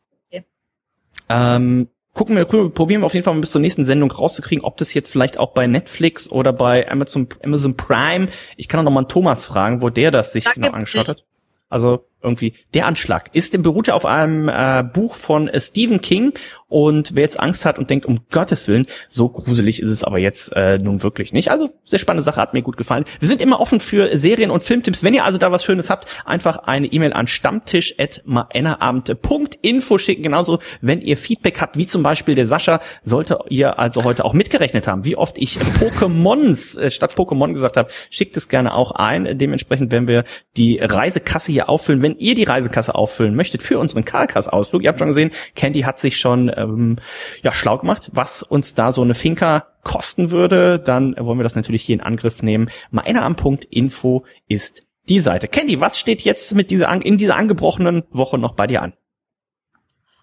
Ähm, gucken wir, probieren wir auf jeden Fall mal bis zur nächsten Sendung rauszukriegen, ob das jetzt vielleicht auch bei Netflix oder bei Amazon, Amazon Prime. Ich kann auch noch mal einen Thomas fragen, wo der das sich
Da
genau angeschaut
nicht.
hat. Also irgendwie der Anschlag ist beruht ja auf einem äh, Buch von äh, Stephen King und wer jetzt Angst hat und denkt um Gottes willen so gruselig ist es aber jetzt äh, nun wirklich nicht. Also sehr spannende Sache hat mir gut gefallen. Wir sind immer offen für Serien und Filmtipps. Wenn ihr also da was Schönes habt, einfach eine E-Mail an stammtisch@maennerabend.info schicken. Genauso wenn ihr Feedback habt, wie zum Beispiel der Sascha, sollte ihr also heute auch mitgerechnet haben, wie oft ich Pokémons äh, statt Pokémon gesagt habe, schickt es gerne auch ein. Dementsprechend werden wir die Reisekasse hier auffüllen. Wenn ihr die Reisekasse auffüllen möchtet für unseren Karlkas-Ausflug, ihr habt schon gesehen, Candy hat sich schon ähm, ja schlau gemacht, was uns da so eine Finca kosten würde, dann wollen wir das natürlich hier in Angriff nehmen. Meineram.info ist die Seite. Candy, was steht jetzt mit dieser in dieser angebrochenen Woche noch bei dir an?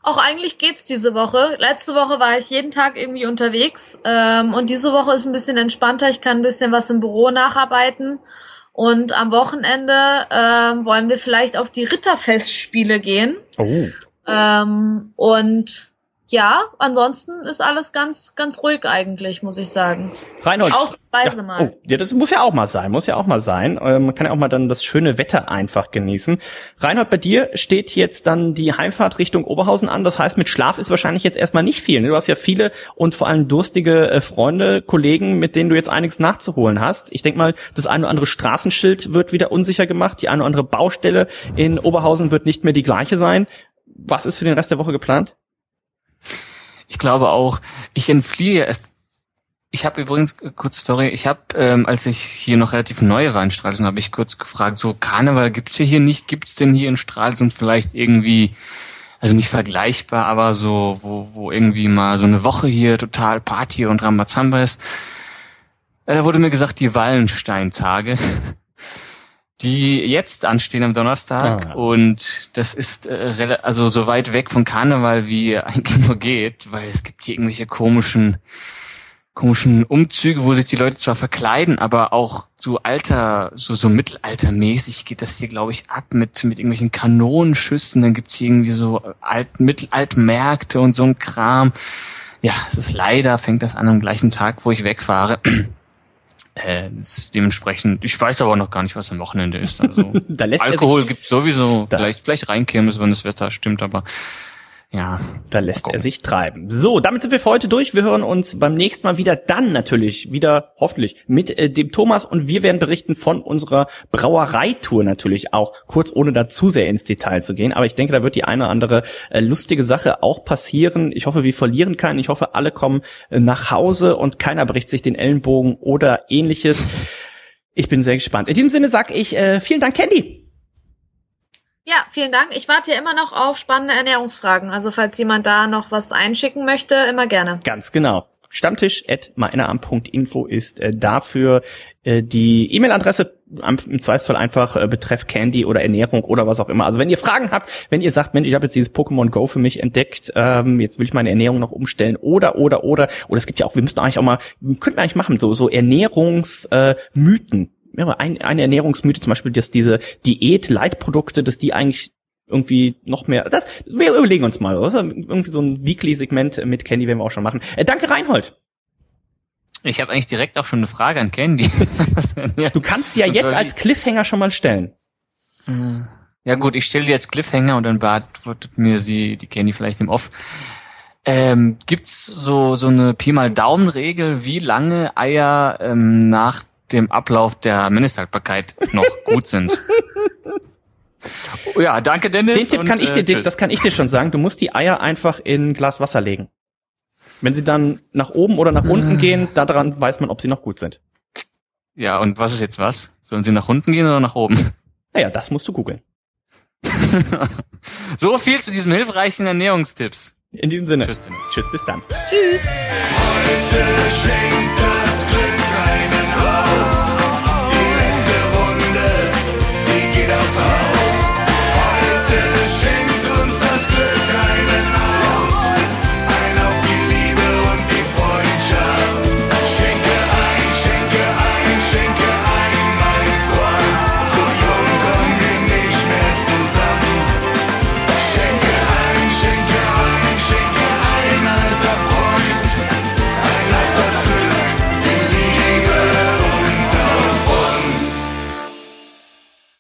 Auch eigentlich geht's diese Woche. Letzte Woche war ich jeden Tag irgendwie unterwegs ähm, und diese Woche ist ein bisschen entspannter. Ich kann ein bisschen was im Büro nacharbeiten und am Wochenende ähm, wollen wir vielleicht auf die Ritterfestspiele gehen.
Oh.
Ähm, und ja, ansonsten ist alles ganz, ganz ruhig eigentlich, muss ich sagen.
Reinhold.
Ausnahmsweise
Ja,
mal.
oh, ja, das muss ja auch mal sein, muss ja auch mal sein. Äh, man kann ja auch mal dann das schöne Wetter einfach genießen. Reinhold, bei dir steht jetzt dann die Heimfahrt Richtung Oberhausen an. Das heißt, mit Schlaf ist wahrscheinlich jetzt erstmal nicht viel. ne? Du hast ja viele und vor allem durstige äh, Freunde, Kollegen, mit denen du jetzt einiges nachzuholen hast. Ich denke mal, das eine oder andere Straßenschild wird wieder unsicher gemacht. Die eine oder andere Baustelle in Oberhausen wird nicht mehr die gleiche sein. Was ist für den Rest der Woche geplant?
Ich glaube auch, ich entfliehe es. Ich habe übrigens, äh, kurze Story, ich habe, ähm, als ich hier noch relativ neu war in Stralsund, habe ich kurz gefragt, so Karneval gibt's hier hier nicht, gibt's denn hier in Stralsund vielleicht irgendwie, also nicht vergleichbar, aber so, wo, wo irgendwie mal so eine Woche hier total Party und Rambazamba ist. Äh, Da wurde mir gesagt, die Wallensteintage, die jetzt anstehen am Donnerstag
Ah.
und das ist äh, also so weit weg von Karneval wie eigentlich nur geht, weil es gibt hier irgendwelche komischen komischen Umzüge, wo sich die Leute zwar verkleiden, aber auch so alter, so, so mittelaltermäßig geht das hier, glaube ich, ab mit, mit irgendwelchen Kanonenschüssen. Dann gibt's hier irgendwie so alt, Mittelaltmärkte und so ein Kram. Ja, es ist leider, fängt das an am gleichen Tag, wo ich wegfahre. Äh, dementsprechend, ich weiß aber noch gar nicht, was am Wochenende ist. Also Alkohol gibt's sowieso,
Da-
vielleicht, vielleicht reinkämen, wenn das Wetter stimmt, aber ja.
Da lässt er sich treiben. So, damit sind wir für heute durch. Wir hören uns beim nächsten Mal wieder dann natürlich wieder hoffentlich mit äh, dem Thomas und wir werden berichten von unserer Brauereitour natürlich auch, kurz ohne da zu sehr ins Detail zu gehen. Aber ich denke, da wird die eine oder andere äh, lustige Sache auch passieren. Ich hoffe, wir verlieren keinen. Ich hoffe, alle kommen äh, nach Hause und keiner bricht sich den Ellenbogen oder ähnliches. Ich bin sehr gespannt. In diesem Sinne sag ich äh, vielen Dank, Candy.
Ja, vielen Dank. Ich warte ja immer noch auf spannende Ernährungsfragen. Also falls jemand da noch was einschicken möchte, immer gerne.
Ganz genau. Stammtisch.meinerarm.info ist äh, dafür äh, die E-Mail-Adresse im Zweifelsfall einfach äh, betreff Candy oder Ernährung oder was auch immer. Also wenn ihr Fragen habt, wenn ihr sagt, Mensch, ich habe jetzt dieses Pokémon Go für mich entdeckt, ähm, jetzt will ich meine Ernährung noch umstellen oder oder oder oder es gibt ja auch, wir müssten eigentlich auch mal, könnten wir eigentlich machen so so Ernährungsmythen. Äh, Mythen. Ja, ein, eine Ernährungsmythe zum Beispiel, dass diese Diät-Leitprodukte, dass die eigentlich irgendwie noch mehr. Das, wir überlegen uns mal, oder? Irgendwie so ein Weekly-Segment mit Candy werden wir auch schon machen. Äh, danke, Reinhold.
Ich habe eigentlich direkt auch schon eine Frage an Candy.
du kannst sie ja jetzt als Cliffhanger schon mal stellen.
Ja gut, ich stelle dir jetzt Cliffhanger und dann beantwortet mir sie, die Candy vielleicht im Off. Ähm, gibt's so so eine Pi mal Daumen-Regel, wie lange Eier ähm, nach dem Ablauf der Mindesthaltbarkeit noch gut sind? ja, danke Dennis.
Den Tipp und, kann ich dir, äh, das kann ich dir schon sagen. Du musst die Eier einfach in ein Glas Wasser legen. Wenn sie dann nach oben oder nach unten gehen, daran weiß man, ob sie noch gut sind.
Ja, und was ist jetzt was? Sollen sie nach unten gehen oder nach oben?
Naja, das musst du googeln.
so viel zu diesen hilfreichen Ernährungstipps.
In diesem Sinne.
Tschüss, Dennis.
Tschüss, bis dann.
Tschüss. Heute